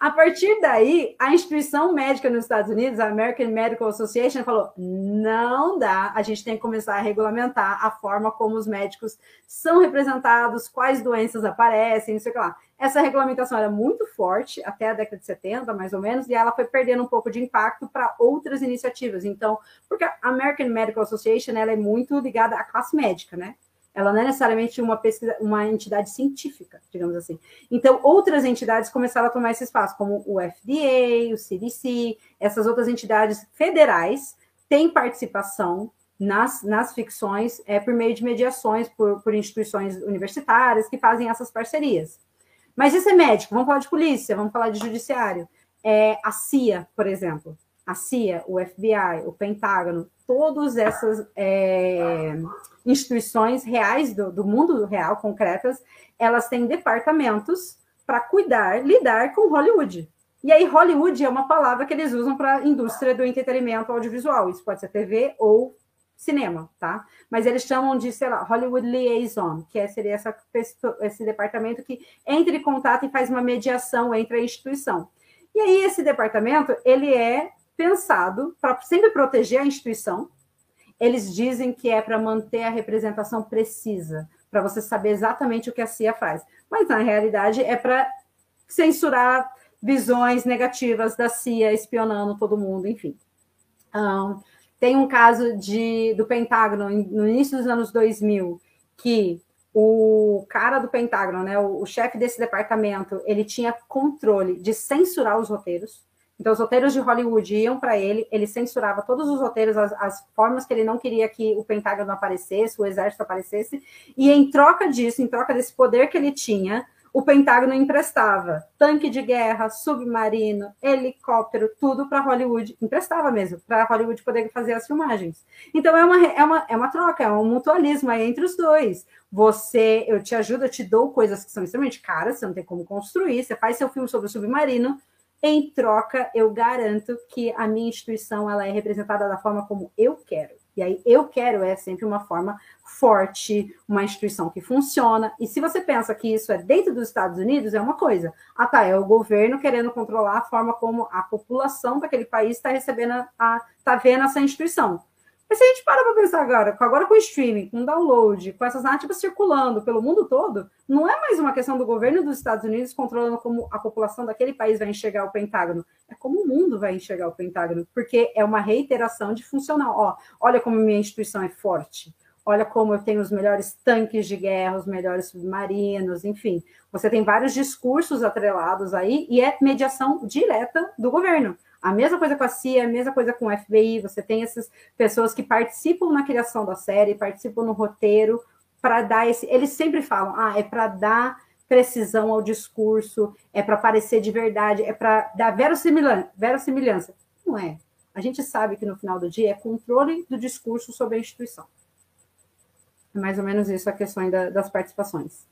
A partir daí, a instituição médica nos Estados Unidos, a American Medical Association, falou: não dá, a gente tem que começar a regulamentar a forma como os médicos são representados, quais doenças aparecem, não sei o que lá. Essa regulamentação era muito forte até a década de 70, mais ou menos, e ela foi perdendo um pouco de impacto para outras iniciativas. Então, porque a American Medical Association ela é muito ligada à classe médica, né? Ela não é necessariamente uma pesquisa, uma entidade científica, digamos assim. Então, outras entidades começaram a tomar esse espaço, como o FDA, o CDC, essas outras entidades federais têm participação nas, nas ficções é, por meio de mediações por, por instituições universitárias que fazem essas parcerias. Mas isso é médico, vamos falar de polícia, vamos falar de judiciário. É, a CIA, por exemplo, a CIA, o FBI, o Pentágono, todas essas é, instituições reais do, do, mundo real, concretas, elas têm departamentos para cuidar, lidar com Hollywood. E aí, Hollywood é uma palavra que eles usam para a indústria do entretenimento audiovisual. Isso pode ser TV ou cinema, tá? Mas eles chamam de, sei lá, Hollywood Liaison, que é, seria essa, esse departamento que entra em contato e faz uma mediação entre a instituição. E aí, esse departamento, ele é pensado para sempre proteger a instituição. Eles dizem que é para manter a representação precisa, para você saber exatamente o que a CIA faz. Mas, na realidade, é para censurar visões negativas da CIA espionando todo mundo, enfim. Um, tem um caso de, do Pentágono no início dos anos 2000 que o cara do Pentágono, né, o, o chefe desse departamento, ele tinha controle de censurar os roteiros. Então, os roteiros de Hollywood iam para ele, ele censurava todos os roteiros, as, as, formas que ele não queria que o Pentágono aparecesse, o exército aparecesse, e em troca disso, em troca desse poder que ele tinha, o Pentágono emprestava tanque de guerra, submarino, helicóptero, tudo para Hollywood, emprestava mesmo, para Hollywood poder fazer as filmagens. Então é uma, é, uma, é uma troca, é um mutualismo aí entre os dois. Você, eu te ajudo, eu te dou coisas que são extremamente caras, você não tem como construir, você faz seu filme sobre o submarino, em troca, eu garanto que a minha instituição ela é representada da forma como eu quero. E aí, eu quero é sempre uma forma forte, uma instituição que funciona. E se você pensa que isso é dentro dos Estados Unidos, é uma coisa. Ah, tá, é o governo querendo controlar a forma como a população daquele país está recebendo, está vendo essa instituição. Mas se a gente para para pensar agora, agora com o streaming, com o download, com essas narrativas circulando pelo mundo todo, não é mais uma questão do governo dos Estados Unidos controlando como a população daquele país vai enxergar o Pentágono, é como o mundo vai enxergar o Pentágono, porque é uma reiteração de funcional. Ó, olha como minha instituição é forte, olha como eu tenho os melhores tanques de guerra, os melhores submarinos, enfim. Você tem vários discursos atrelados aí e é mediação direta do governo. A mesma coisa com a CIA, a mesma coisa com o FBI. Você tem essas pessoas que participam na criação da série, participam no roteiro, para dar esse. Eles sempre falam, ah, é para dar precisão ao discurso, é para parecer de verdade, é para dar verossimilhança. Não é. A gente sabe que no final do dia é controle do discurso sobre a instituição. É mais ou menos isso a questão da, das participações.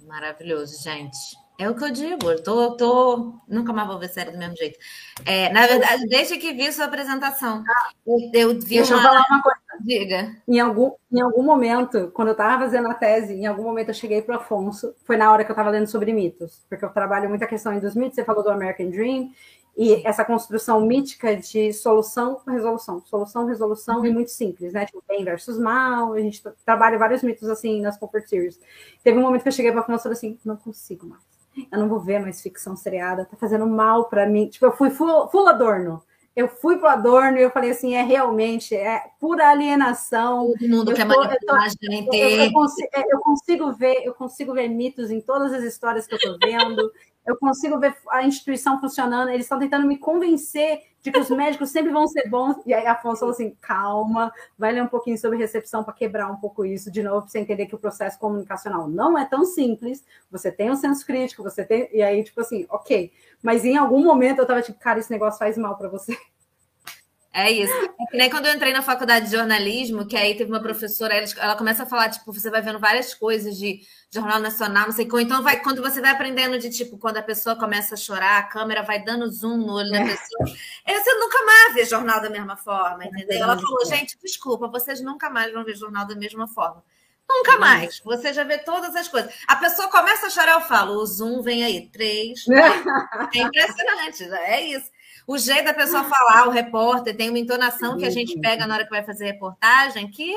Maravilhoso, gente. É o que eu digo, eu tô, tô... nunca mais vou ver série do mesmo jeito. É, na verdade, desde que vi sua apresentação, eu, eu vi Deixa uma... eu falar uma coisa. Diga. Em algum, em algum momento, quando eu estava fazendo a tese, em algum momento eu cheguei para o Afonso, foi na hora que eu estava lendo sobre mitos, porque eu trabalho muita questão dos mitos, você falou do American Dream, e essa construção mítica de solução, resolução, solução, resolução, uhum. e muito simples, né? Tipo, bem versus mal, a gente trabalha vários mitos assim nas Comfort Series. Teve um momento que eu cheguei para o Afonso e falei assim, não consigo mais eu não vou ver mais ficção seriada, tá fazendo mal para mim. Tipo, eu fui full, full Adorno. Eu fui pro Adorno e eu falei assim, é realmente, é pura alienação. Todo mundo eu quer tô, eu, eu, eu, consigo, é, eu consigo ver, eu consigo ver mitos em todas as histórias que eu tô vendo. Eu consigo ver a instituição funcionando. Eles estão tentando me convencer de que os médicos sempre vão ser bons. E aí a Afonso falou assim: calma, vai ler um pouquinho sobre recepção para quebrar um pouco isso de novo, para você entender que o processo comunicacional não é tão simples. Você tem um senso crítico, você tem. E aí, tipo assim, ok. Mas em algum momento eu tava tipo, cara, esse negócio faz mal para você. É isso. É que nem quando eu entrei na faculdade de jornalismo, que aí teve uma professora, ela começa a falar, tipo, você vai vendo várias coisas de Jornal Nacional, não sei como. Então, vai, quando você vai aprendendo de, tipo, quando a pessoa começa a chorar, a câmera vai dando zoom no olho da é. pessoa. É. Você nunca mais vê jornal da mesma forma, entendeu? Ela falou, gente, desculpa, vocês nunca mais vão ver jornal da mesma forma. Nunca mais. Você já vê todas as coisas. A pessoa começa a chorar, eu falo, o zoom vem aí, três. é impressionante, é isso o jeito da pessoa falar, o repórter, tem uma entonação que a gente pega na hora que vai fazer reportagem que,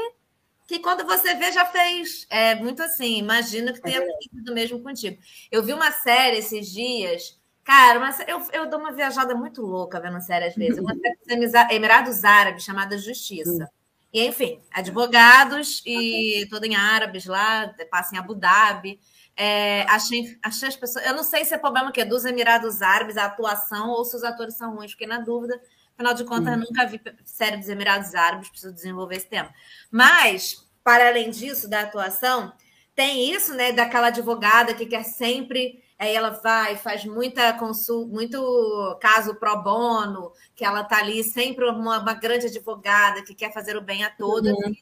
que quando você vê já fez. É muito assim, imagino que tenha é acontecido mesmo contigo. Eu vi uma série esses dias. Cara, mas eu, eu dou uma viajada muito louca vendo série às vezes. Uma série dos Emirados Árabes chamada Justiça. E, enfim, advogados e tudo em árabes lá, passa em Abu Dhabi. É, achei, achei as pessoas. Eu não sei se é problema que é dos Emirados Árabes, a atuação, ou se os atores são ruins, fiquei na dúvida. Afinal de contas, eu nunca vi série dos Emirados Árabes, preciso desenvolver esse tema. Mas, para além disso, da atuação, tem isso, né, daquela advogada que quer sempre. Aí ela vai, faz muita consulta, muito caso pro bono, que ela tá ali sempre uma, uma grande advogada que quer fazer o bem a todos. Uhum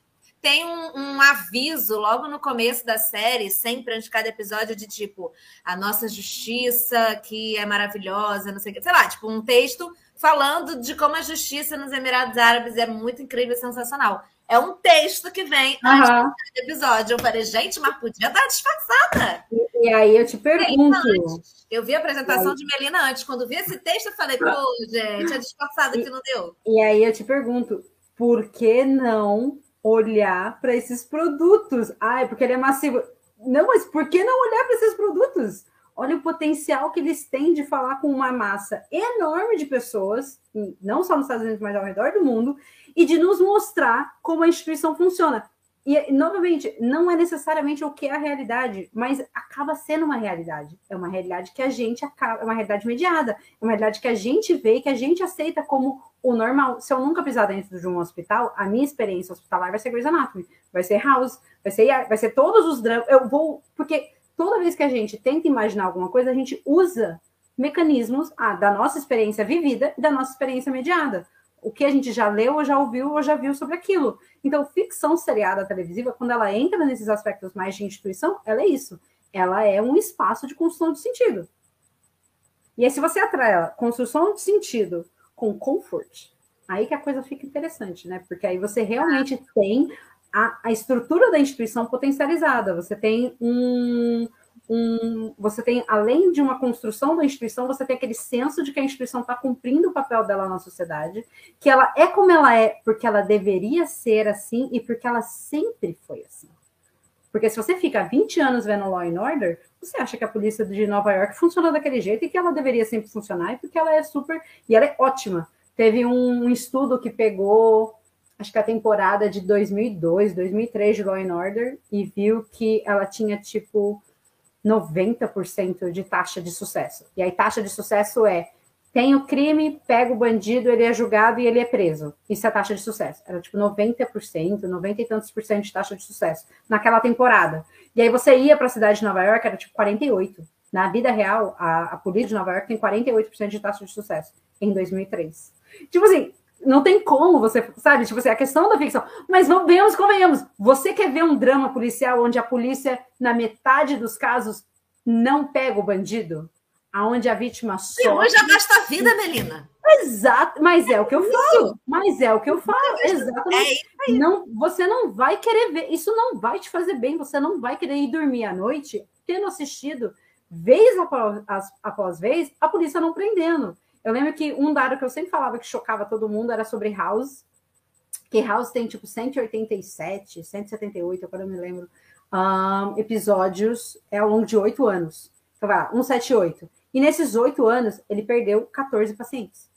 tem um, um, aviso logo no começo da série, sempre antes de cada episódio, de tipo, a nossa justiça que é maravilhosa, não sei o que, sei lá, tipo, um texto falando de como a justiça nos Emirados Árabes é muito incrível e sensacional. É um texto que vem uhum. antes do episódio. Eu falei, gente, mas podia estar disfarçada. E, e aí eu te pergunto. Eu vi a apresentação de Melina antes. Quando vi esse texto, eu falei, pô, gente, é disfarçado que não deu. E aí eu te pergunto, por que não olhar para esses produtos? Ai, porque ele é massivo. Não, mas por que não olhar para esses produtos? Olha o potencial que eles têm de falar com uma massa enorme de pessoas, não só nos Estados Unidos, mas ao redor do mundo, e de nos mostrar como a instituição funciona. E, novamente, não é necessariamente o que é a realidade, mas acaba sendo uma realidade. É uma realidade que a gente acaba, é uma realidade mediada, é uma realidade que a gente vê e que a gente aceita como o normal. Se eu nunca pisar dentro de um hospital, a minha experiência hospitalar vai ser Grey's Anatomy, vai ser House, vai ser, vai ser todos os dramas. Eu vou, porque toda vez que a gente tenta imaginar alguma coisa, a gente usa mecanismos ah, da nossa experiência vivida e da nossa experiência mediada o que a gente já leu, ou já ouviu, ou já viu sobre aquilo. Então, ficção seriada televisiva, quando ela entra nesses aspectos mais de instituição, ela é isso. Ela é um espaço de construção de sentido. E aí, se você atrai a construção de sentido com comfort, aí que a coisa fica interessante, né? Porque aí você realmente tem a, a estrutura da instituição potencializada. Você tem um, um, você tem, além de uma construção da instituição, você tem aquele senso de que a instituição está cumprindo o papel dela na sociedade, que ela é como ela é, porque ela deveria ser assim e porque ela sempre foi assim. Porque se você fica 20 anos vendo Law and Order, você acha que a polícia de Nova York funciona daquele jeito e que ela deveria sempre funcionar, e porque ela é super. E ela é ótima. Teve um estudo que pegou, acho que a temporada de 2002, 2003 de Law and Order, e viu que ela tinha, tipo, 90% de taxa de sucesso. E aí, taxa de sucesso é: tem o crime, pega o bandido, ele é julgado e ele é preso. Isso é taxa de sucesso. Era tipo 90%, 90 e tantos por cento de taxa de sucesso naquela temporada. E aí você ia para a cidade de Nova York, era tipo 48%. Na vida real, a, a polícia de Nova York tem 48% de taxa de sucesso em 2003. Tipo assim, não tem como você, sabe? Tipo assim, a questão da ficção. Mas vamos, convenhamos. Você quer ver um drama policial onde a polícia, na metade dos casos, não pega o bandido? Aonde a vítima só. E hoje já basta a vida, Melina. Exato, mas é o que eu falo. Mas é o que eu falo. Exatamente. É não, você não vai querer ver. Isso não vai te fazer bem. Você não vai querer ir dormir à noite tendo assistido vez após, após vez a polícia não prendendo. Eu lembro que um dado que eu sempre falava que chocava todo mundo era sobre House, que House tem tipo 187, 178, agora eu me lembro, um, episódios é ao longo de oito anos. Então vai lá, 178. E nesses oito anos, ele perdeu 14 pacientes.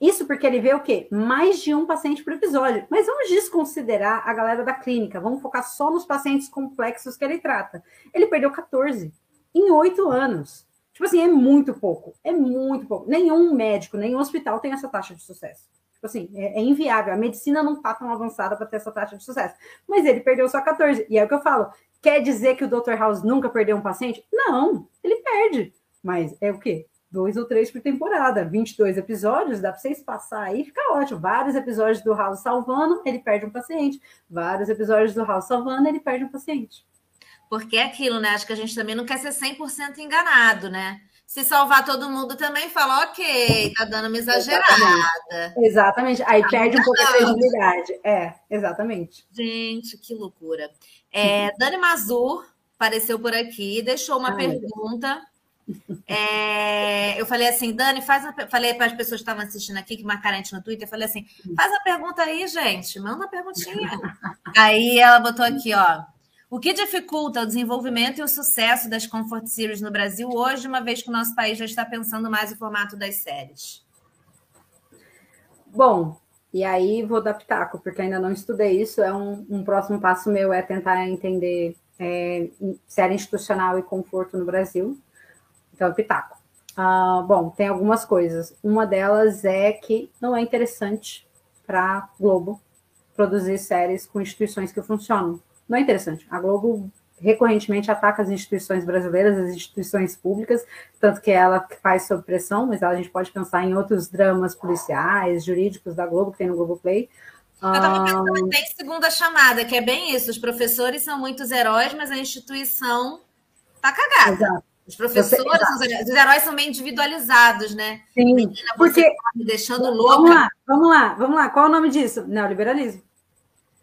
Isso porque ele vê o quê? Mais de um paciente por episódio. Mas vamos desconsiderar a galera da clínica. Vamos focar só nos pacientes complexos que ele trata. Ele perdeu 14 em oito anos. Tipo assim, é muito pouco. É muito pouco. Nenhum médico, nenhum hospital tem essa taxa de sucesso. Tipo assim, é, é inviável. A medicina não está tão avançada para ter essa taxa de sucesso. Mas ele perdeu só 14. E é o que eu falo. Quer dizer que o Dr. House nunca perdeu um paciente? Não, ele perde. Mas é o quê? Dois ou três por temporada, 22 episódios, dá para vocês passar aí, fica ótimo. Vários episódios do House salvando, ele perde um paciente. Vários episódios do House salvando, ele perde um paciente. Porque é aquilo, né? Acho que a gente também não quer ser 100% enganado, né? Se salvar todo mundo também, fala, ok, tá dando uma exagerada. Exatamente. exatamente. Aí perde um pouco a credibilidade. É, exatamente. Gente, que loucura. É, Dani Mazur apareceu por aqui, deixou uma Ai, pergunta. É, eu falei assim, Dani, faz a, falei para as pessoas que estavam assistindo aqui, que marcaram a gente no Twitter, falei assim, faz a pergunta aí, gente, manda uma perguntinha. aí ela botou aqui, ó. O que dificulta o desenvolvimento e o sucesso das Comfort Series no Brasil hoje, uma vez que o nosso país já está pensando mais o formato das séries? Bom, e aí vou dar pitaco, porque ainda não estudei isso. É um, um próximo passo meu é tentar entender é, série institucional e conforto no Brasil. Então, pitaco. Ah, bom, tem algumas coisas. Uma delas é que não é interessante para Globo produzir séries com instituições que funcionam não é interessante. A Globo recorrentemente ataca as instituições brasileiras, as instituições públicas, tanto que ela faz sob pressão, mas a gente pode pensar em outros dramas policiais, jurídicos da Globo, que tem no Globoplay, Eu estava pensando um... tem segunda chamada, que é bem isso. Os professores são muitos heróis, mas a instituição tá cagada. Exato. Os professores, Você, os heróis são meio individualizados, né? Sim, Menina, porque... Tá me deixando louca. Vamos lá, vamos lá, vamos lá. Qual é o nome disso? Neoliberalismo.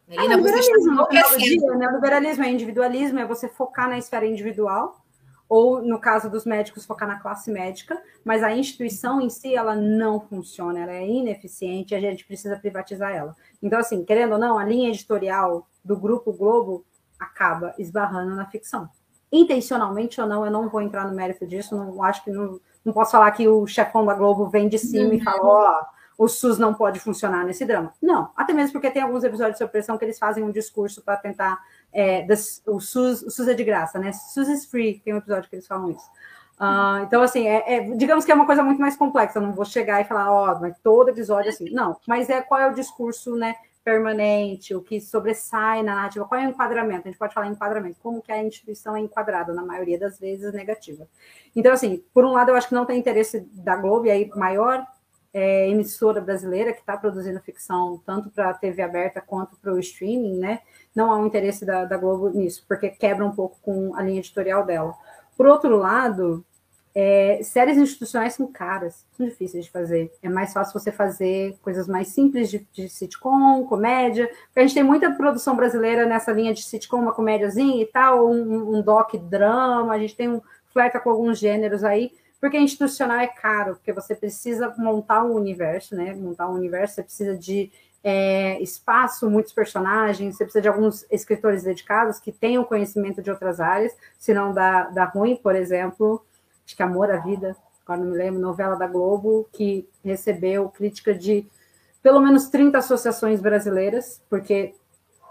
Menina, ah, neoliberalismo, no final dia, neoliberalismo é individualismo, é você focar na esfera individual, ou no caso dos médicos, focar na classe médica, mas a instituição em si, ela não funciona, ela é ineficiente, a gente precisa privatizar ela. Então, assim, querendo ou não, a linha editorial do Grupo Globo acaba esbarrando na ficção intencionalmente ou não, eu não vou entrar no mérito disso, não acho que não, não posso falar que o chefão da Globo vem de cima uhum. e fala, ó, o SUS não pode funcionar nesse drama. Não, até mesmo porque tem alguns episódios de opressão que eles fazem um discurso para tentar. É, das, o, SUS, o SUS é de graça, né? SUS is free, tem um episódio que eles falam isso. Uh, então, assim, é, é, digamos que é uma coisa muito mais complexa. Eu não vou chegar e falar, ó, oh, mas todo episódio assim. Não, mas é qual é o discurso, né? permanente, o que sobressai na narrativa, qual é o enquadramento? A gente pode falar em enquadramento, como que a instituição é enquadrada, na maioria das vezes negativa. Então, assim, por um lado, eu acho que não tem interesse da Globo, aí maior é, emissora brasileira que está produzindo ficção, tanto para a TV aberta quanto para o streaming, né? Não há um interesse da, da Globo nisso, porque quebra um pouco com a linha editorial dela. Por outro lado, é, séries institucionais são caras, são difíceis de fazer. É mais fácil você fazer coisas mais simples de, de sitcom, comédia. Porque a gente tem muita produção brasileira nessa linha de sitcom, uma comédiazinha e tal, um, um doc drama, a gente tem um flerta com alguns gêneros aí, porque institucional é caro, porque você precisa montar um universo, né? Montar um universo, você precisa de é, espaço, muitos personagens, você precisa de alguns escritores dedicados que tenham conhecimento de outras áreas, senão dá, dá ruim, por exemplo acho que Amor à Vida, agora não me lembro, novela da Globo, que recebeu crítica de pelo menos 30 associações brasileiras, porque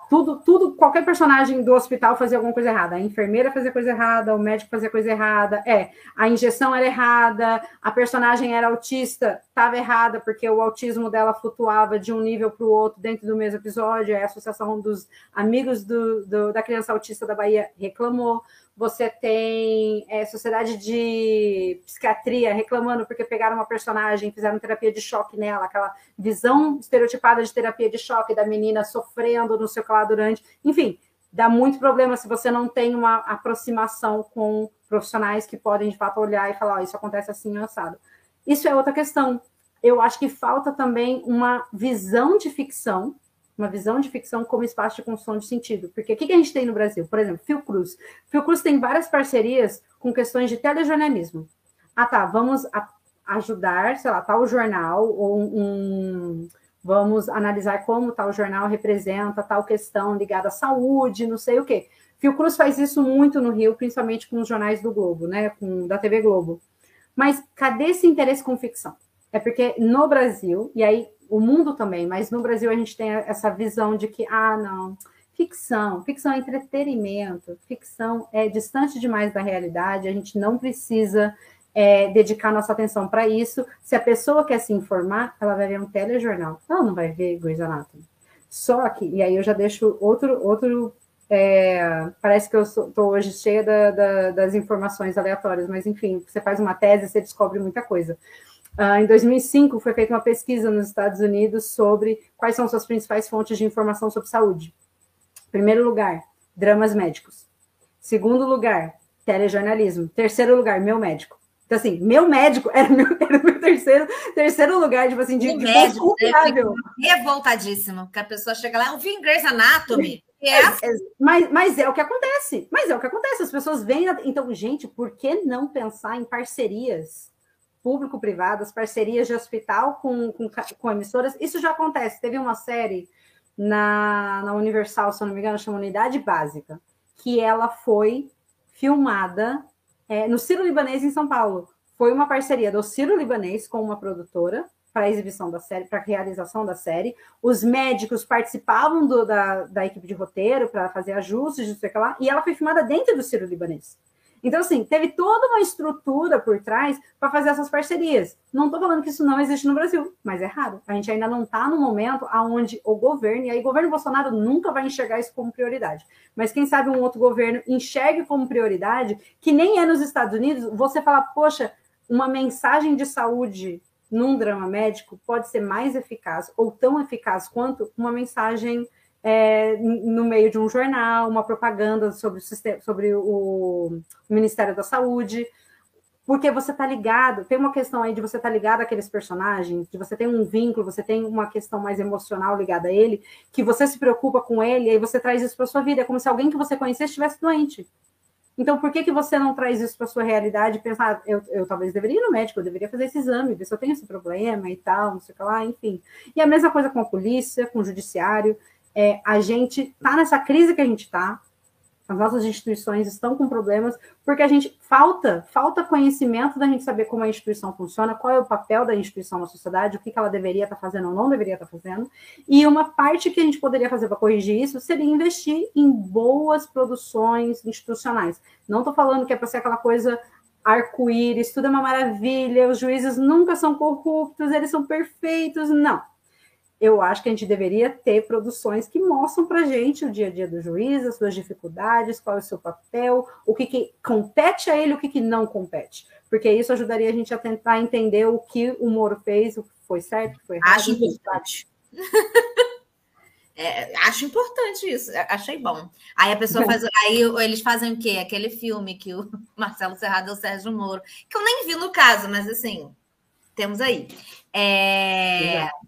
tudo, tudo, qualquer personagem do hospital fazia alguma coisa errada. A enfermeira fazia coisa errada, o médico fazia coisa errada. É, a injeção era errada, a personagem era autista, estava errada, porque o autismo dela flutuava de um nível para o outro dentro do mesmo episódio. A Associação dos Amigos do, do, da Criança Autista da Bahia reclamou você tem é, sociedade de psiquiatria reclamando porque pegaram uma personagem, fizeram terapia de choque nela, aquela visão estereotipada de terapia de choque da menina sofrendo no seu que lá durante. Enfim, dá muito problema se você não tem uma aproximação com profissionais que podem de fato olhar e falar: oh, isso acontece assim, assado. Isso é outra questão. Eu acho que falta também uma visão de ficção uma visão de ficção como espaço de construção de sentido. Porque o que, a gente tem no Brasil? Por exemplo, Fiocruz. Fiocruz tem várias parcerias com questões de telejornalismo. Ah, tá, vamos ajudar, sei lá, tal jornal, ou um, vamos analisar como tal jornal representa tal questão ligada à saúde, não sei o quê. Fiocruz faz isso muito no Rio, principalmente com os jornais do Globo, né, com, da TV Globo. Mas cadê esse interesse com ficção? É porque no Brasil, e aí o mundo também, mas no Brasil a gente tem essa visão de que, ah, não, ficção, ficção é entretenimento, ficção é distante demais da realidade, a gente não precisa é, dedicar nossa atenção para isso. Se a pessoa quer se informar, ela vai ver um telejornal, ela não vai ver Grey's Anatomy. Só que, e aí eu já deixo outro, outro é, parece que eu estou hoje cheia da, da, das informações aleatórias, mas enfim, você faz uma tese, você descobre muita coisa. Uh, em 2005, foi feita uma pesquisa nos Estados Unidos sobre quais são suas principais fontes de informação sobre saúde. Primeiro lugar, dramas médicos. Segundo lugar, telejornalismo. Terceiro lugar, meu médico. Então, assim, meu médico era meu, era meu terceiro, terceiro lugar, tipo assim, de, de médico, confiável. Revoltadíssimo, porque a pessoa chega lá, eu vi em Grey's Anatomy. É, é, mas, mas é o que acontece. Mas é o que acontece. As pessoas vêm. Então, gente, por que não pensar em parcerias público-privadas, parcerias de hospital com, com, com, emissoras. Isso já acontece. Teve uma série na, na Universal, se eu não me engano, chama Unidade Básica, que ela foi filmada é, no Ciro Libanês, em São Paulo. Foi uma parceria do Ciro Libanês com uma produtora para a exibição da série, para a realização da série. Os médicos participavam do, da, da equipe de roteiro para fazer ajustes, não sei o que lá, e ela foi filmada dentro do Ciro Libanês. Então, assim, teve toda uma estrutura por trás para fazer essas parcerias. Não estou falando que isso não existe no Brasil, mas é raro. A gente ainda não está no momento onde o governo, e aí o governo Bolsonaro nunca vai enxergar isso como prioridade. Mas quem sabe um outro governo enxergue como prioridade, que nem é nos Estados Unidos, você fala, poxa, uma mensagem de saúde num drama médico pode ser mais eficaz ou tão eficaz quanto uma mensagem é, no meio de um jornal, uma propaganda sobre o, sistema, sobre o Ministério da Saúde, porque você está ligado, tem uma questão aí de você estar tá ligado àqueles personagens, de você ter um vínculo, você tem uma questão mais emocional ligada a ele, que você se preocupa com ele, e aí você traz isso para sua vida, é como se alguém que você conhecesse estivesse doente. Então, por que, que você não traz isso para sua realidade e pensar, ah, eu, eu talvez deveria ir no médico, eu deveria fazer esse exame, ver se eu tenho esse problema e tal, não sei o que lá, enfim. E a mesma coisa com a polícia, com o judiciário. É, a gente está nessa crise que a gente está, as nossas instituições estão com problemas porque a gente falta, falta conhecimento da gente saber como a instituição funciona, qual é o papel da instituição na sociedade, o que, que ela deveria estar fazendo ou não deveria estar fazendo. E uma parte que a gente poderia fazer para corrigir isso seria investir em boas produções institucionais. Não estou falando que é para ser aquela coisa arco-íris, tudo é uma maravilha, os juízes nunca são corruptos, eles são perfeitos. Não eu acho que a gente deveria ter produções que mostram para a gente o dia a dia do juiz, as suas dificuldades, qual é o seu papel, o que, que compete a ele, o que, que não compete. Porque isso ajudaria a gente a tentar entender o que o Moro fez, o que foi certo, o que foi errado. Acho importante. é, acho importante isso, achei bom. Aí a pessoa faz. Aí eles fazem o quê? Aquele filme que o Marcelo Serrado é o Sérgio Moro, que eu nem vi no caso, mas assim, temos aí. É... Exato.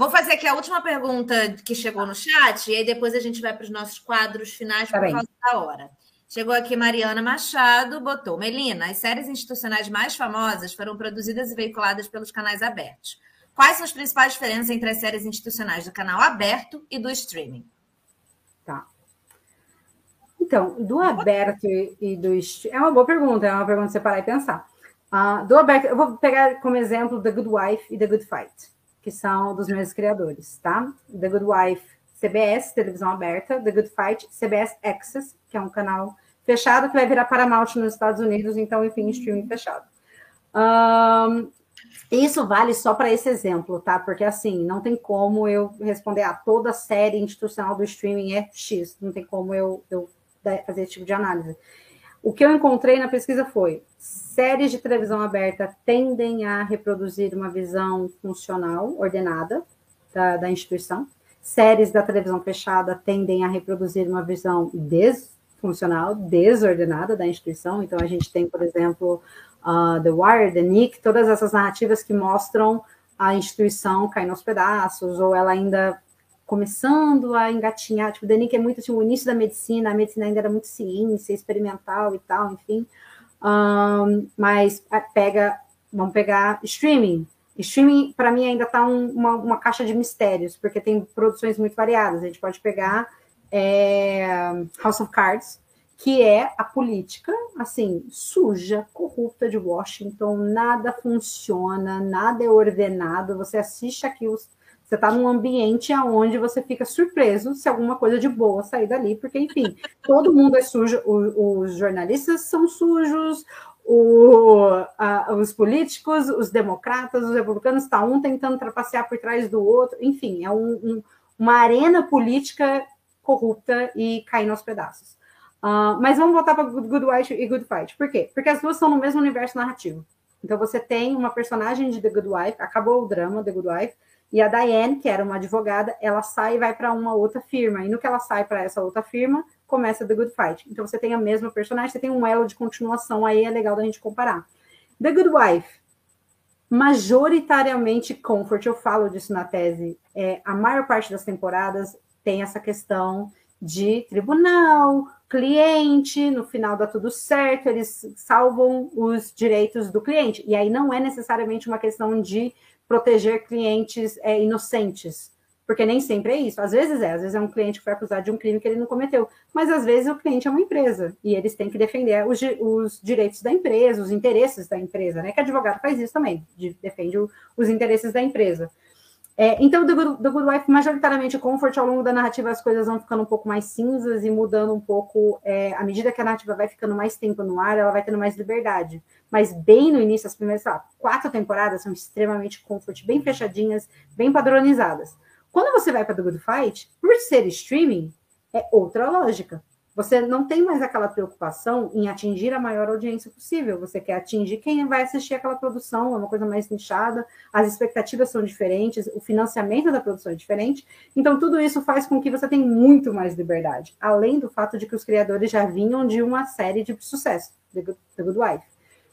Vou fazer aqui a última pergunta que chegou no chat, e aí depois a gente vai para os nossos quadros finais tá por bem. causa da hora. Chegou aqui Mariana Machado, botou: Melina, as séries institucionais mais famosas foram produzidas e veiculadas pelos canais abertos. Quais são as principais diferenças entre as séries institucionais do canal aberto e do streaming? Tá. Então, do aberto e do streaming. É uma boa pergunta, é uma pergunta para você parar e pensar. Uh, do aberto, eu vou pegar como exemplo The Good Wife e The Good Fight que são dos meus criadores, tá? The Good Wife, CBS, televisão aberta, The Good Fight, CBS Access, que é um canal fechado que vai virar Paramount nos Estados Unidos, então, enfim, streaming fechado. Um, isso vale só para esse exemplo, tá? Porque assim, não tem como eu responder a ah, toda série institucional do streaming é X, não tem como eu, eu fazer esse tipo de análise. O que eu encontrei na pesquisa foi séries de televisão aberta tendem a reproduzir uma visão funcional, ordenada da, da instituição. Séries da televisão fechada tendem a reproduzir uma visão desfuncional, desordenada da instituição. Então, a gente tem, por exemplo, uh, The Wire, The Nick, todas essas narrativas que mostram a instituição caindo aos pedaços, ou ela ainda começando a engatinhar. Tipo, Nick é muito assim, o início da medicina, a medicina ainda era muito ciência, experimental e tal, enfim. Um, mas pega, vamos pegar streaming. Streaming, para mim, ainda está um, uma, uma, caixa de mistérios, porque tem produções muito variadas. A gente pode pegar é, House of Cards, que é a política, assim, suja, corrupta de Washington, nada funciona, nada é ordenado. Você assiste aqui os você está num ambiente onde você fica surpreso se alguma coisa de boa sair dali, porque, enfim, todo mundo é sujo, o, os jornalistas são sujos, o, a, os políticos, os democratas, os republicanos, está um tentando trapacear por trás do outro, enfim, é um, um, uma arena política corrupta e caindo aos pedaços. Uh, mas vamos voltar para Good Wife e Good Fight. Por quê? Porque as duas são no mesmo universo narrativo. Então você tem uma personagem de The Good Wife, acabou o drama The Good Wife, e a Diane, que era uma advogada, ela sai e vai para uma outra firma. E no que ela sai para essa outra firma, começa The Good Fight. Então você tem a mesma personagem, você tem um elo de continuação aí, é legal da gente comparar. The Good Wife, majoritariamente comfort, eu falo disso na tese. É, a maior parte das temporadas tem essa questão de tribunal, cliente, no final dá tudo certo, eles salvam os direitos do cliente. E aí não é necessariamente uma questão de proteger clientes é, inocentes, porque nem sempre é isso. Às vezes é, às vezes é um cliente que foi acusado de um crime que ele não cometeu, mas às vezes o cliente é uma empresa e eles têm que defender os, os direitos da empresa, os interesses da empresa, né? Que advogado faz isso também, de, defende o, os interesses da empresa. É, então, do Good, do Good Wife, majoritariamente comfort, ao longo da narrativa as coisas vão ficando um pouco mais cinzas e mudando um pouco, é, à medida que a narrativa vai ficando mais tempo no ar, ela vai tendo mais liberdade. Mas bem no início, as primeiras lá, quatro temporadas são extremamente comfort, bem fechadinhas, bem padronizadas. Quando você vai para The Good Fight, por ser streaming, é outra lógica. Você não tem mais aquela preocupação em atingir a maior audiência possível. Você quer atingir quem vai assistir aquela produção, é uma coisa mais nichada, as expectativas são diferentes, o financiamento da produção é diferente. Então, tudo isso faz com que você tenha muito mais liberdade, além do fato de que os criadores já vinham de uma série de sucesso, The Good, The Good Wife.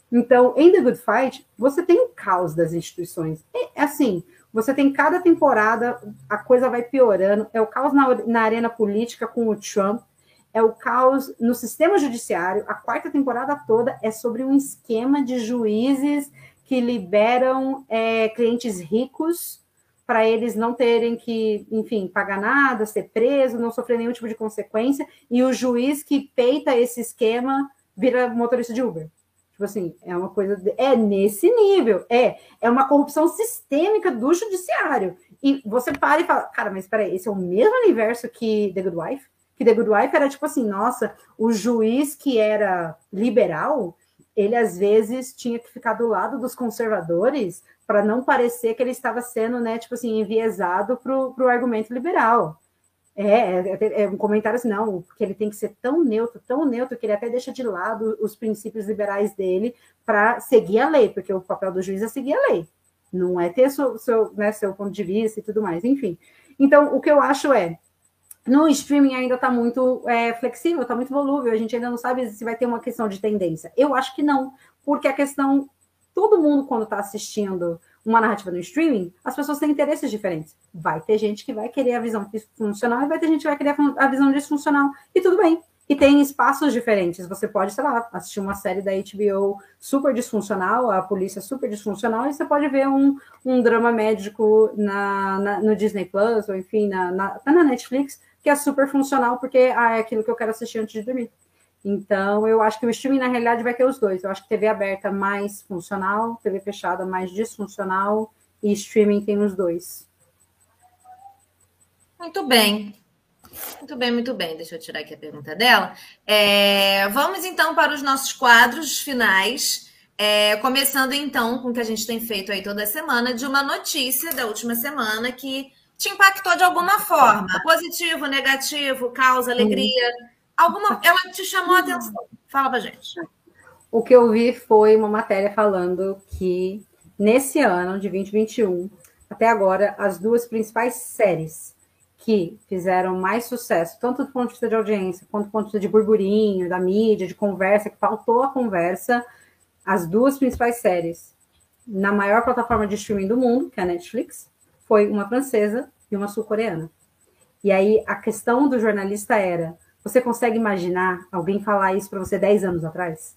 Então, em The Good Fight, você tem o caos das instituições. É assim, você tem cada temporada, a coisa vai piorando. É o caos na, na arena política com o Trump, é o caos no sistema judiciário. A quarta temporada toda é sobre um esquema de juízes que liberam é, clientes ricos para eles não terem que, enfim, pagar nada, ser preso, não sofrer nenhum tipo de consequência, e o juiz que peita esse esquema vira motorista de Uber. Tipo assim, é uma coisa. De, é nesse nível. É. É uma corrupção sistêmica do judiciário. E você para e fala, cara, mas peraí, esse é o mesmo universo que The Good Wife? Que The Good Wife era tipo assim, nossa, o juiz que era liberal, ele às vezes tinha que ficar do lado dos conservadores para não parecer que ele estava sendo, né, tipo assim, enviesado para o argumento liberal. É, é, é, um comentário assim, não, porque ele tem que ser tão neutro, tão neutro, que ele até deixa de lado os princípios liberais dele para seguir a lei, porque o papel do juiz é seguir a lei, não é ter seu, seu, né, seu ponto de vista e tudo mais, enfim. Então, o que eu acho é, no streaming ainda está muito é, flexível, está muito volúvel, a gente ainda não sabe se vai ter uma questão de tendência. Eu acho que não, porque a questão, todo mundo quando está assistindo uma narrativa no streaming, as pessoas têm interesses diferentes. Vai ter gente que vai querer a visão funcional e vai ter gente que vai querer a visão disfuncional. E tudo bem. E tem espaços diferentes. Você pode, sei lá, assistir uma série da HBO super disfuncional, a polícia super disfuncional, e você pode ver um, um drama médico na, na no Disney Plus, ou enfim, na, na, tá na Netflix, que é super funcional, porque ah, é aquilo que eu quero assistir antes de dormir. Então, eu acho que o streaming, na realidade, vai ter os dois. Eu acho que TV aberta mais funcional, TV fechada mais disfuncional, e streaming tem os dois. Muito bem. Muito bem, muito bem. Deixa eu tirar aqui a pergunta dela. É, vamos então para os nossos quadros finais. É, começando então com o que a gente tem feito aí toda semana, de uma notícia da última semana que te impactou de alguma forma. Positivo, negativo, causa, alegria. Alguma, ela te chamou a atenção. Fala pra gente. O que eu vi foi uma matéria falando que nesse ano de 2021, até agora, as duas principais séries que fizeram mais sucesso, tanto do ponto de vista de audiência, quanto do ponto de vista de burburinho, da mídia, de conversa, que faltou a conversa, as duas principais séries na maior plataforma de streaming do mundo, que é a Netflix, foi uma francesa e uma sul-coreana. E aí a questão do jornalista era você consegue imaginar alguém falar isso para você 10 anos atrás?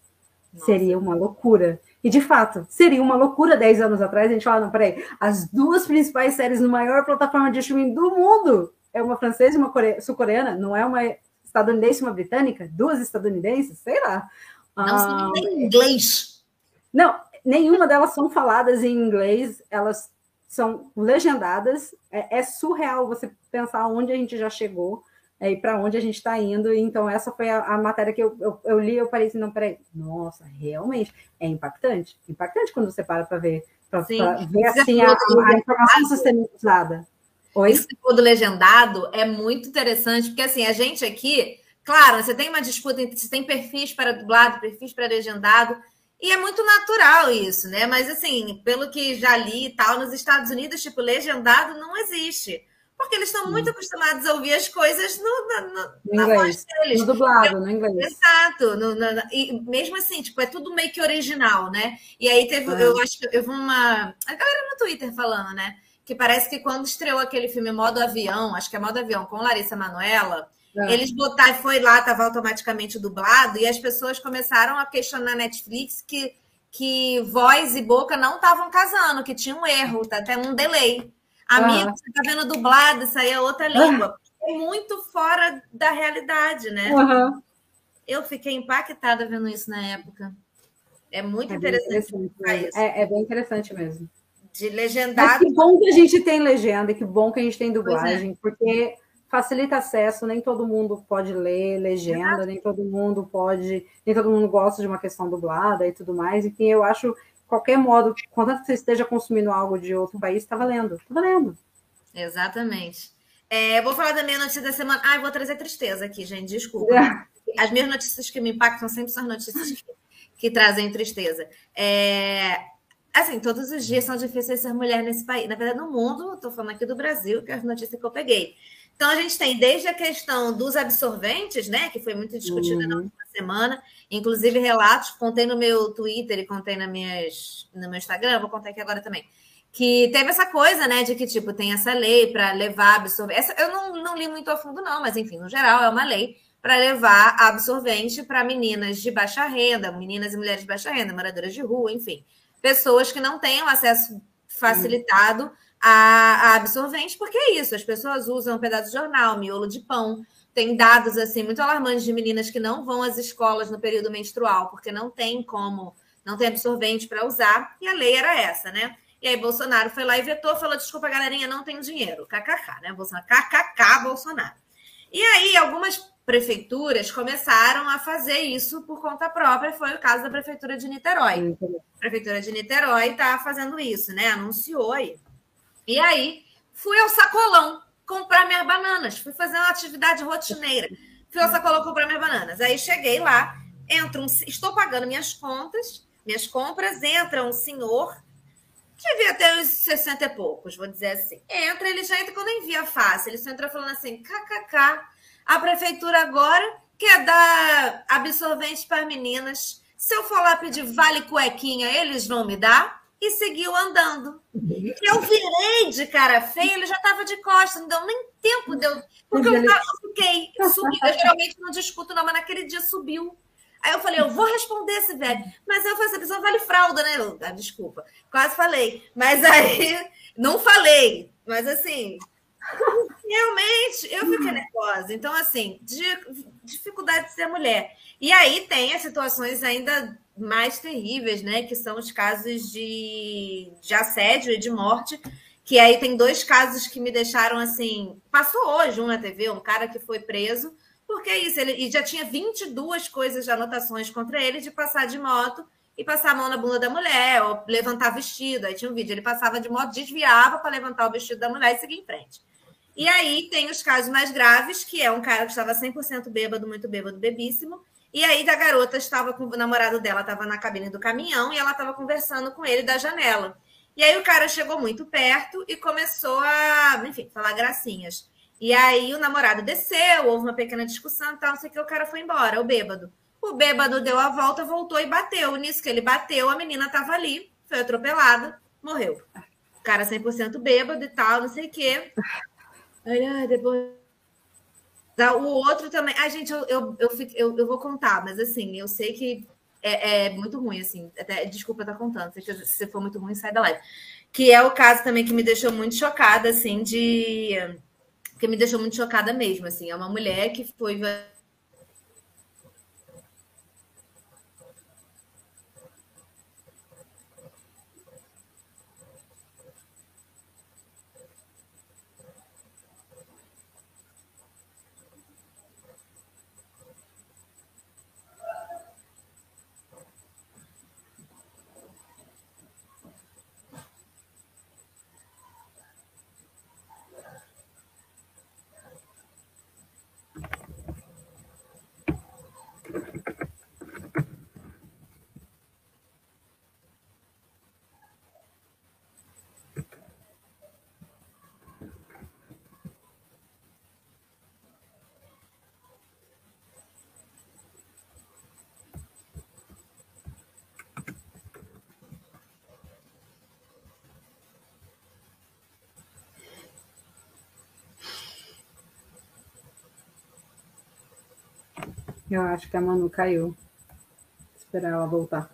Nossa. Seria uma loucura. E de fato, seria uma loucura 10 anos atrás a gente falar, não, peraí, as duas principais séries no maior plataforma de streaming do mundo é uma francesa e uma sul-coreana, não é uma estadunidense e uma britânica? Duas estadunidenses? Sei lá. Não ah, em inglês. Não, nenhuma delas são faladas em inglês, elas são legendadas. É, é surreal você pensar onde a gente já chegou é, e para onde a gente está indo. Então, essa foi a, a matéria que eu, eu, eu, li eu parei assim, não, peraí, nossa, realmente é impactante. Impactante quando você para para ver, para ver assim a, a, informação sistematizada. Oi? Esse do legendado é muito interessante, porque assim, a gente aqui, claro, você tem uma disputa entre você tem perfis para dublado, perfis para legendado, e é muito natural isso, né? Mas assim, pelo que já li e tal, nos Estados Unidos, tipo, legendado não existe. Porque eles estão muito acostumados a ouvir as coisas no, no, no na voz deles. No dublado, no inglês. Exato. No, no, e mesmo assim, tipo, é tudo meio que original, né? E aí teve, é. eu acho que eu vi uma. A galera no Twitter falando, né? Que parece que quando estreou aquele filme Modo Avião, acho que é Modo Avião, com Larissa Manoela, é. eles botaram, foi lá, estava automaticamente dublado, e as pessoas começaram a questionar na Netflix que, que voz e boca não estavam casando, que tinha um erro, tá até um delay. Amigo, você tá vendo dublado, isso aí é outra língua. É muito fora da realidade, né? Uhum. Eu fiquei impactada vendo isso na época. É muito é interessante. interessante é, é, bem interessante mesmo. De legendado. Mas que bom que a gente tem legenda, que bom que a gente tem é. dublagem, é. porque facilita acesso, nem todo mundo pode ler legenda, nem todo mundo pode, nem todo mundo gosta de uma questão dublada e tudo mais. Enfim, eu acho qualquer modo, contanto que você esteja consumindo algo de outro país, está valendo. Está valendo. Exatamente. É, vou falar da minha notícia da semana. Ah, vou trazer tristeza aqui, gente. Desculpa. É. as minhas notícias que me impactam sempre são as notícias que, que trazem tristeza. É, assim, todos os dias são difíceis ser mulher nesse país. Na verdade, no mundo, estou falando aqui do Brasil, que é a notícia que eu peguei. Então, a gente tem desde a questão dos absorventes, né, que foi muito discutida uhum. na última semana, inclusive relatos, contei no meu Twitter e contei na minhas, no meu Instagram, vou contar aqui agora também, que teve essa coisa, né, de que, tipo, tem essa lei para levar absorvente. Essa, eu não, não li muito a fundo, não, mas, enfim, no geral, é uma lei para levar absorvente para meninas de baixa renda, meninas e mulheres de baixa renda, moradoras de rua, enfim pessoas que não tenham acesso facilitado a, a absorvente, porque é isso, as pessoas usam um pedaço de jornal, miolo de pão, tem dados assim muito alarmantes de meninas que não vão às escolas no período menstrual, porque não tem como, não tem absorvente para usar, e a lei era essa, né? E aí Bolsonaro foi lá e vetou, falou: desculpa, galerinha, não tenho dinheiro. KKK, né? Bolsonaro, KKK Bolsonaro. E aí, algumas prefeituras começaram a fazer isso por conta própria. Foi o caso da prefeitura de Niterói. A prefeitura de Niterói está fazendo isso, né? Anunciou aí. E aí fui ao sacolão comprar minhas bananas. Fui fazer uma atividade rotineira. Fui ao sacolão comprar minhas bananas. Aí cheguei lá, entro um, estou pagando minhas contas, minhas compras, entra um senhor devia ter uns 60 e poucos, vou dizer assim. Entra, ele já entra quando envia fácil. Ele só entra falando assim, kkk, a prefeitura agora quer dar absorvente para meninas. Se eu for lá pedir vale cuequinha, eles vão me dar? E seguiu andando. Eu virei de cara feia, ele já estava de costas, não deu nem tempo de eu. Porque eu, eu fiquei, subi. Eu geralmente não discuto, não, mas naquele dia subiu. Aí eu falei, eu vou responder esse velho. Mas eu falei, essa pessoa vale fralda, né? Eu, ah, desculpa, quase falei. Mas aí, não falei. Mas assim, Realmente, eu fiquei nervosa. Então, assim, de, dificuldade de ser mulher. E aí tem as situações ainda mais terríveis, né? Que são os casos de, de assédio e de morte. Que aí tem dois casos que me deixaram assim. Passou hoje um na TV, um cara que foi preso. Porque é isso, ele e já tinha 22 coisas de anotações contra ele de passar de moto e passar a mão na bunda da mulher, ou levantar vestido. Aí tinha um vídeo, ele passava de moto, desviava para levantar o vestido da mulher e seguir em frente. E aí tem os casos mais graves, que é um cara que estava 100% bêbado, muito bêbado, bebíssimo. E aí a garota estava com o namorado dela, estava na cabine do caminhão e ela estava conversando com ele da janela. E aí o cara chegou muito perto e começou a, enfim, falar gracinhas. E aí o namorado desceu, houve uma pequena discussão e tal, não sei o que, o cara foi embora, o bêbado. O bêbado deu a volta, voltou e bateu. Nisso que ele bateu, a menina estava ali, foi atropelada, morreu. O cara 100% bêbado e tal, não sei o quê. Ai, depois. O outro também. Ai, gente, eu, eu, eu, fico, eu, eu vou contar, mas assim, eu sei que é, é muito ruim, assim. Até, desculpa estar contando, se, se for muito ruim, sai da live. Que é o caso também que me deixou muito chocada, assim, de. Que me deixou muito chocada mesmo, assim. É uma mulher que foi Eu acho que a Manu caiu. Vou esperar ela voltar.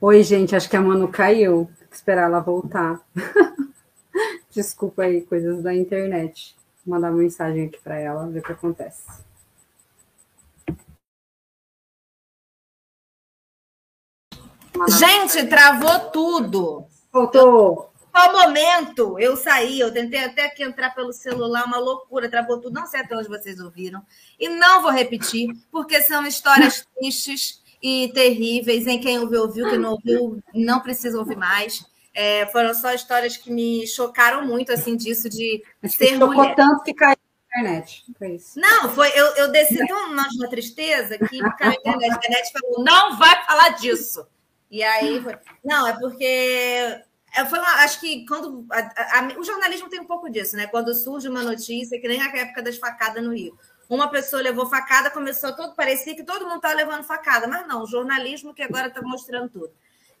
Oi, gente, acho que a Manu caiu. Tem que esperar ela voltar. Desculpa aí, coisas da internet. Vou mandar uma mensagem aqui para ela, ver o que acontece. Gente, travou tudo. Voltou. qual momento eu saí, eu tentei até aqui entrar pelo celular, uma loucura, travou tudo, não sei até onde vocês ouviram. E não vou repetir, porque são histórias tristes e terríveis. Em quem ouviu, ouviu, quem não ouviu, não precisa ouvir mais. É, foram só histórias que me chocaram muito, assim, disso de Acho ser chocou mulher. tanto que caiu na internet. Foi isso. Não, foi, eu, eu desci tão na tristeza que caiu na internet. A internet falou, não vai falar disso. E aí, foi... não, é porque é, foi acho que quando a, a, o jornalismo tem um pouco disso, né? Quando surge uma notícia, que nem a época das facadas no Rio. Uma pessoa levou facada, começou todo, parecia que todo mundo estava levando facada, mas não, o jornalismo que agora está mostrando tudo.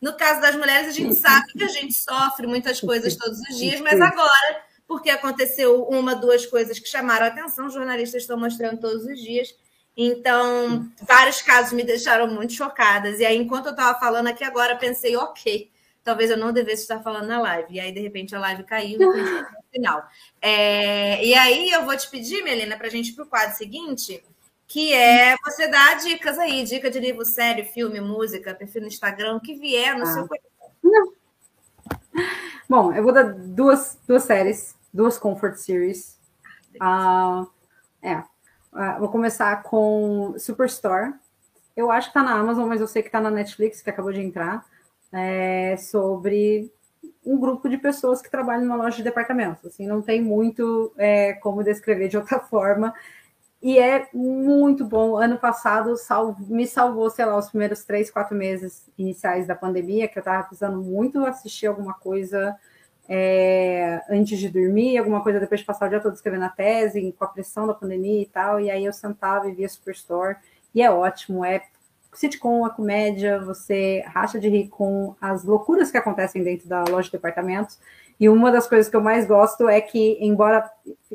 No caso das mulheres, a gente sabe que a gente sofre muitas coisas todos os dias, mas agora, porque aconteceu uma, duas coisas que chamaram a atenção, os jornalistas estão mostrando todos os dias. Então, vários casos me deixaram muito chocadas. E aí, enquanto eu estava falando aqui agora, pensei, ok, talvez eu não devesse estar falando na live. E aí, de repente, a live caiu no final. É, e aí, eu vou te pedir, Melina, para a gente ir para o quadro seguinte, que é você dar dicas aí, dica de livro, série, filme, música, perfil no Instagram, o que vier no ah. seu coração. Bom, eu vou dar duas, duas séries, duas comfort series. Ah, é, uh, vou começar com Superstore. Eu acho que tá na Amazon, mas eu sei que tá na Netflix, que acabou de entrar. É sobre um grupo de pessoas que trabalham numa loja de departamentos. Assim, não tem muito é, como descrever de outra forma e é muito bom. Ano passado me salvou, sei lá, os primeiros três, quatro meses iniciais da pandemia, que eu estava precisando muito assistir alguma coisa é, antes de dormir, alguma coisa depois de passar o dia todo escrevendo a tese, com a pressão da pandemia e tal. E aí eu sentava e via Superstore, e é ótimo, é sitcom, a comédia, você racha de rir com as loucuras que acontecem dentro da loja de departamentos. E uma das coisas que eu mais gosto é que, embora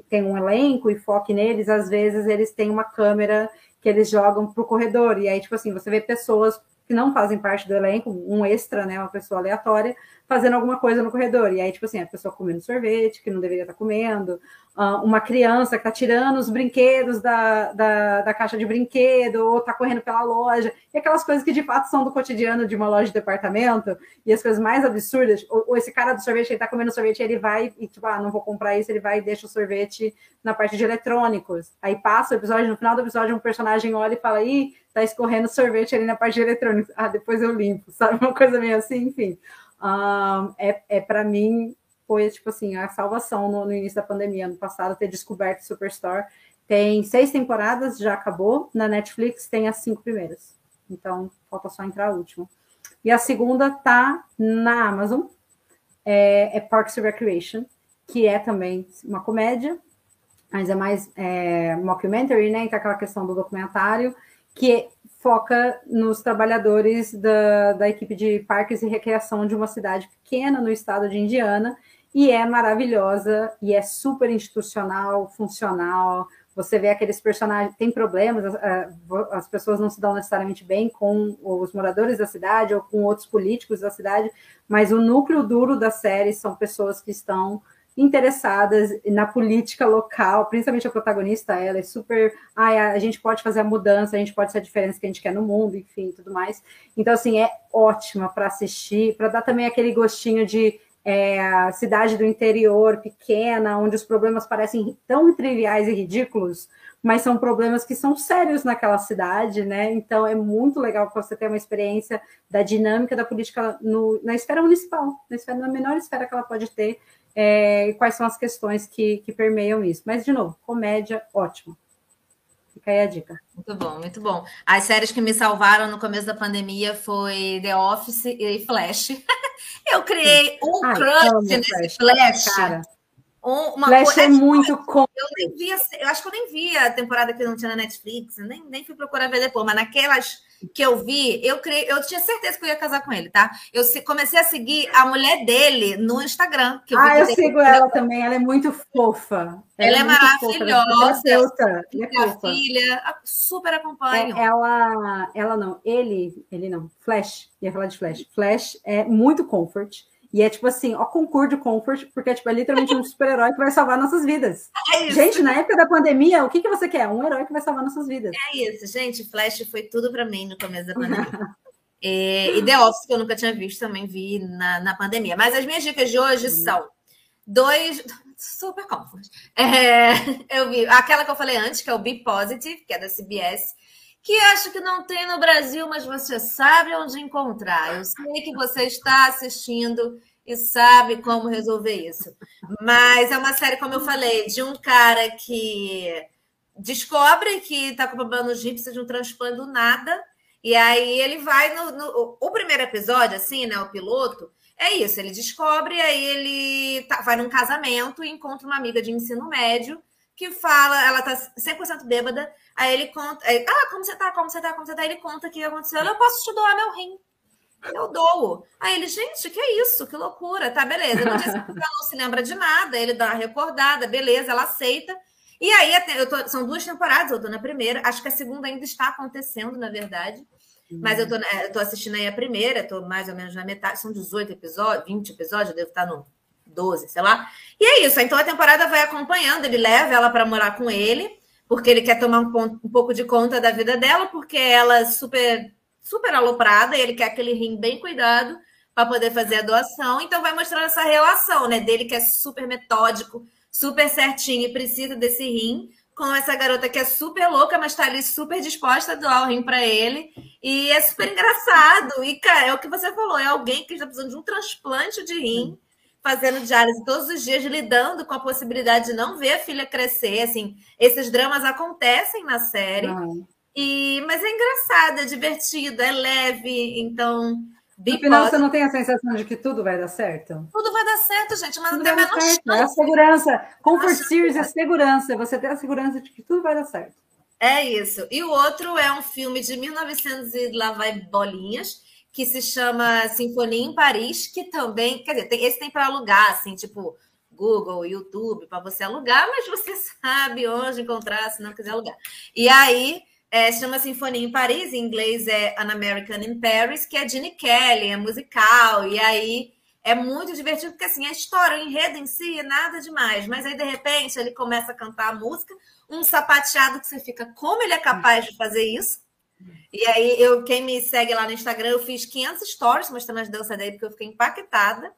tenha um elenco e foque neles, às vezes eles têm uma câmera que eles jogam para o corredor. E aí, tipo assim, você vê pessoas que não fazem parte do elenco, um extra, né, uma pessoa aleatória, fazendo alguma coisa no corredor. E aí, tipo assim, a pessoa comendo sorvete, que não deveria estar comendo, uh, uma criança que está tirando os brinquedos da, da, da, caixa de brinquedo, ou está correndo pela loja, e aquelas coisas que de fato são do cotidiano de uma loja de departamento, e as coisas mais absurdas, ou, ou esse cara do sorvete, ele está comendo sorvete, ele vai e, tipo, ah, não vou comprar isso, ele vai e deixa o sorvete na parte de eletrônicos. Aí passa o episódio, no final do episódio, um personagem olha e fala, ih, tá escorrendo sorvete ali na parte de eletrônicos. Ah, depois eu limpo, sabe? Uma coisa meio assim, enfim. Um, é, é para mim foi tipo assim a salvação no, no, início da pandemia. Ano passado ter descoberto Superstore. Tem seis temporadas já acabou. Na Netflix tem as cinco primeiras. Então falta só entrar a última. E a segunda tá na Amazon. É, é Parks and Recreation que é também uma comédia mas é mais é, mockumentary né? Então aquela questão do documentário que foca nos trabalhadores da, da equipe de parques e recreação de uma cidade pequena no estado de Indiana, e é maravilhosa, e é super institucional, funcional. Você vê aqueles personagens, tem problemas, as pessoas não se dão necessariamente bem com os moradores da cidade ou com outros políticos da cidade, mas o núcleo duro da série são pessoas que estão interessadas na política local, principalmente a protagonista, ela é super, ah, a gente pode fazer a mudança, a gente pode ser a diferença que a gente quer no mundo, enfim, tudo mais. Então, assim, é ótima para assistir, para dar também aquele gostinho de é, cidade do interior pequena, onde os problemas parecem tão triviais e ridículos, mas são problemas que são sérios naquela cidade, né? Então é muito legal você ter uma experiência da dinâmica da política no, na esfera municipal, na, esfera, na menor esfera que ela pode ter, é, quais são as questões que, que permeiam isso. Mas, de novo, comédia, ótimo. Fica aí a dica. Muito bom, muito bom. As séries que me salvaram no começo da pandemia foi The Office e Flash. Eu criei um Ai, crush nesse Flash. Cara. Um, uma Flash coisa, é muito com. Eu nem via, eu acho que eu nem vi a temporada que não tinha na Netflix, nem, nem fui procurar ver depois, mas naquelas que eu vi, eu criei, eu tinha certeza que eu ia casar com ele, tá? Eu comecei a seguir a mulher dele no Instagram. Eu ah, eu sigo ela também, ela é muito fofa. Ela, ela é, é maravilhosa. Fofa, é fofa. filha, super acompanho. É, ela, ela não, ele, ele não, Flash, ia falar de Flash. Flash é muito comfort. E é tipo assim, ó, concurso de comfort, porque tipo, é literalmente um super-herói que vai salvar nossas vidas. É gente, na época da pandemia, o que, que você quer? Um herói que vai salvar nossas vidas. É isso, gente. Flash foi tudo para mim no começo da pandemia. E, e The Office, que eu nunca tinha visto, também vi na, na pandemia. Mas as minhas dicas de hoje são dois. Super comfort. É, eu vi aquela que eu falei antes, que é o Be Positive, que é da CBS, que acho que não tem no Brasil, mas você sabe onde encontrar. Eu sei que você está assistindo e sabe como resolver isso. Mas é uma série, como eu falei, de um cara que descobre que está com problema no G, precisa de um transplante do nada. E aí ele vai no, no, O primeiro episódio, assim, né? O piloto, é isso. Ele descobre, aí ele tá, vai num casamento e encontra uma amiga de ensino médio que fala, ela tá 100% bêbada. Aí ele conta, aí, ah, como você tá, como você tá, como você tá? Ele conta o que aconteceu. Eu posso te doar meu rim. Eu dou. Aí ele, gente, que isso? Que loucura. Tá, beleza. No dia ela não se lembra de nada, ele dá uma recordada, beleza, ela aceita. E aí, eu tô, são duas temporadas, eu tô na primeira. Acho que a segunda ainda está acontecendo, na verdade. Mas eu tô, eu tô assistindo aí a primeira, tô mais ou menos na metade. São 18 episódios, 20 episódios, eu devo estar no 12, sei lá. E é isso. Então a temporada vai acompanhando, ele leva ela para morar com ele, porque ele quer tomar um, um pouco de conta da vida dela, porque ela é super super aloprada, ele quer aquele rim bem cuidado para poder fazer a doação. Então vai mostrando essa relação, né, dele que é super metódico, super certinho e precisa desse rim, com essa garota que é super louca, mas está ali super disposta a doar o rim para ele. E é super engraçado. E, cara, é o que você falou: é alguém que está precisando de um transplante de rim, fazendo diálise todos os dias, lidando com a possibilidade de não ver a filha crescer. Assim, esses dramas acontecem na série. Uhum. E, mas é engraçado, é divertido, é leve, então. No final, você não tem a sensação de que tudo vai dar certo? Tudo vai dar certo, gente, mas tudo não tem a menor chance. É a segurança. Comfort Series é segurança. Você tem a segurança de que tudo vai dar certo. É isso. E o outro é um filme de 1900 e lá vai bolinhas, que se chama Sinfonia em Paris, que também, quer dizer, tem, esse tem para alugar, assim, tipo Google, YouTube, para você alugar, mas você sabe onde encontrar se não quiser alugar. E aí é, chama Sinfonia em Paris, em inglês é An American in Paris, que é Gene Kelly, é musical, e aí é muito divertido, porque assim, a história, o enredo em si é nada demais, mas aí de repente ele começa a cantar a música, um sapateado que você fica, como ele é capaz de fazer isso? E aí, eu, quem me segue lá no Instagram, eu fiz 500 stories mostrando as danças dele, porque eu fiquei impactada.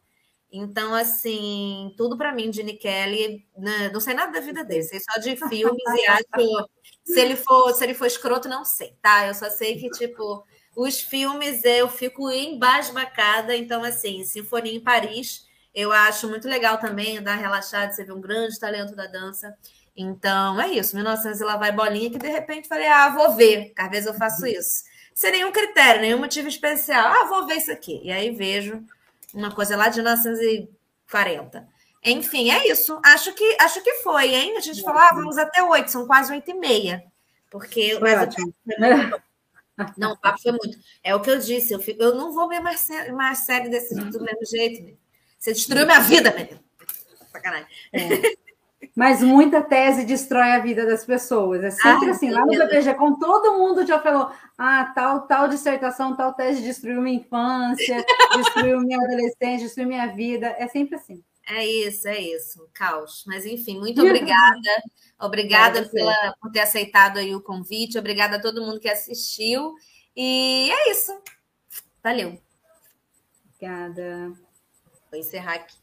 Então, assim, tudo para mim, Gene Kelly, né? não sei nada da vida dele, sei só de filmes e acho se ele for, se ele for escroto, não sei, tá? Eu só sei que, tipo, os filmes eu fico embasbacada, então, assim, Sinfonia em Paris, eu acho muito legal também, dar relaxado, você vê um grande talento da dança. Então, é isso, 1900 e lá vai bolinha, que de repente falei, ah, vou ver, às vezes eu faço isso. Sem nenhum critério, nenhum motivo especial. Ah, vou ver isso aqui. E aí vejo uma coisa lá de 1940. Enfim, é isso. Acho que acho que foi, hein? A gente falou, ah, vamos até oito, são quase oito e meia. Porque foi ótimo. Não, o papo foi muito. É o que eu disse, eu, fico, eu não vou ver mais, mais série desse do mesmo jeito. Você destruiu minha vida, menino. Sacanagem. É. Mas muita tese destrói a vida das pessoas. É sempre ah, assim. Lá no PPG, com todo mundo já falou: ah, tal, tal dissertação, tal tese destruiu minha infância, destruiu minha adolescência, destruiu minha vida. É sempre assim. É isso, é isso, caos. Mas enfim, muito obrigada. Obrigada pela, por ter aceitado aí o convite. Obrigada a todo mundo que assistiu. E é isso. Valeu. Obrigada. Vou encerrar aqui.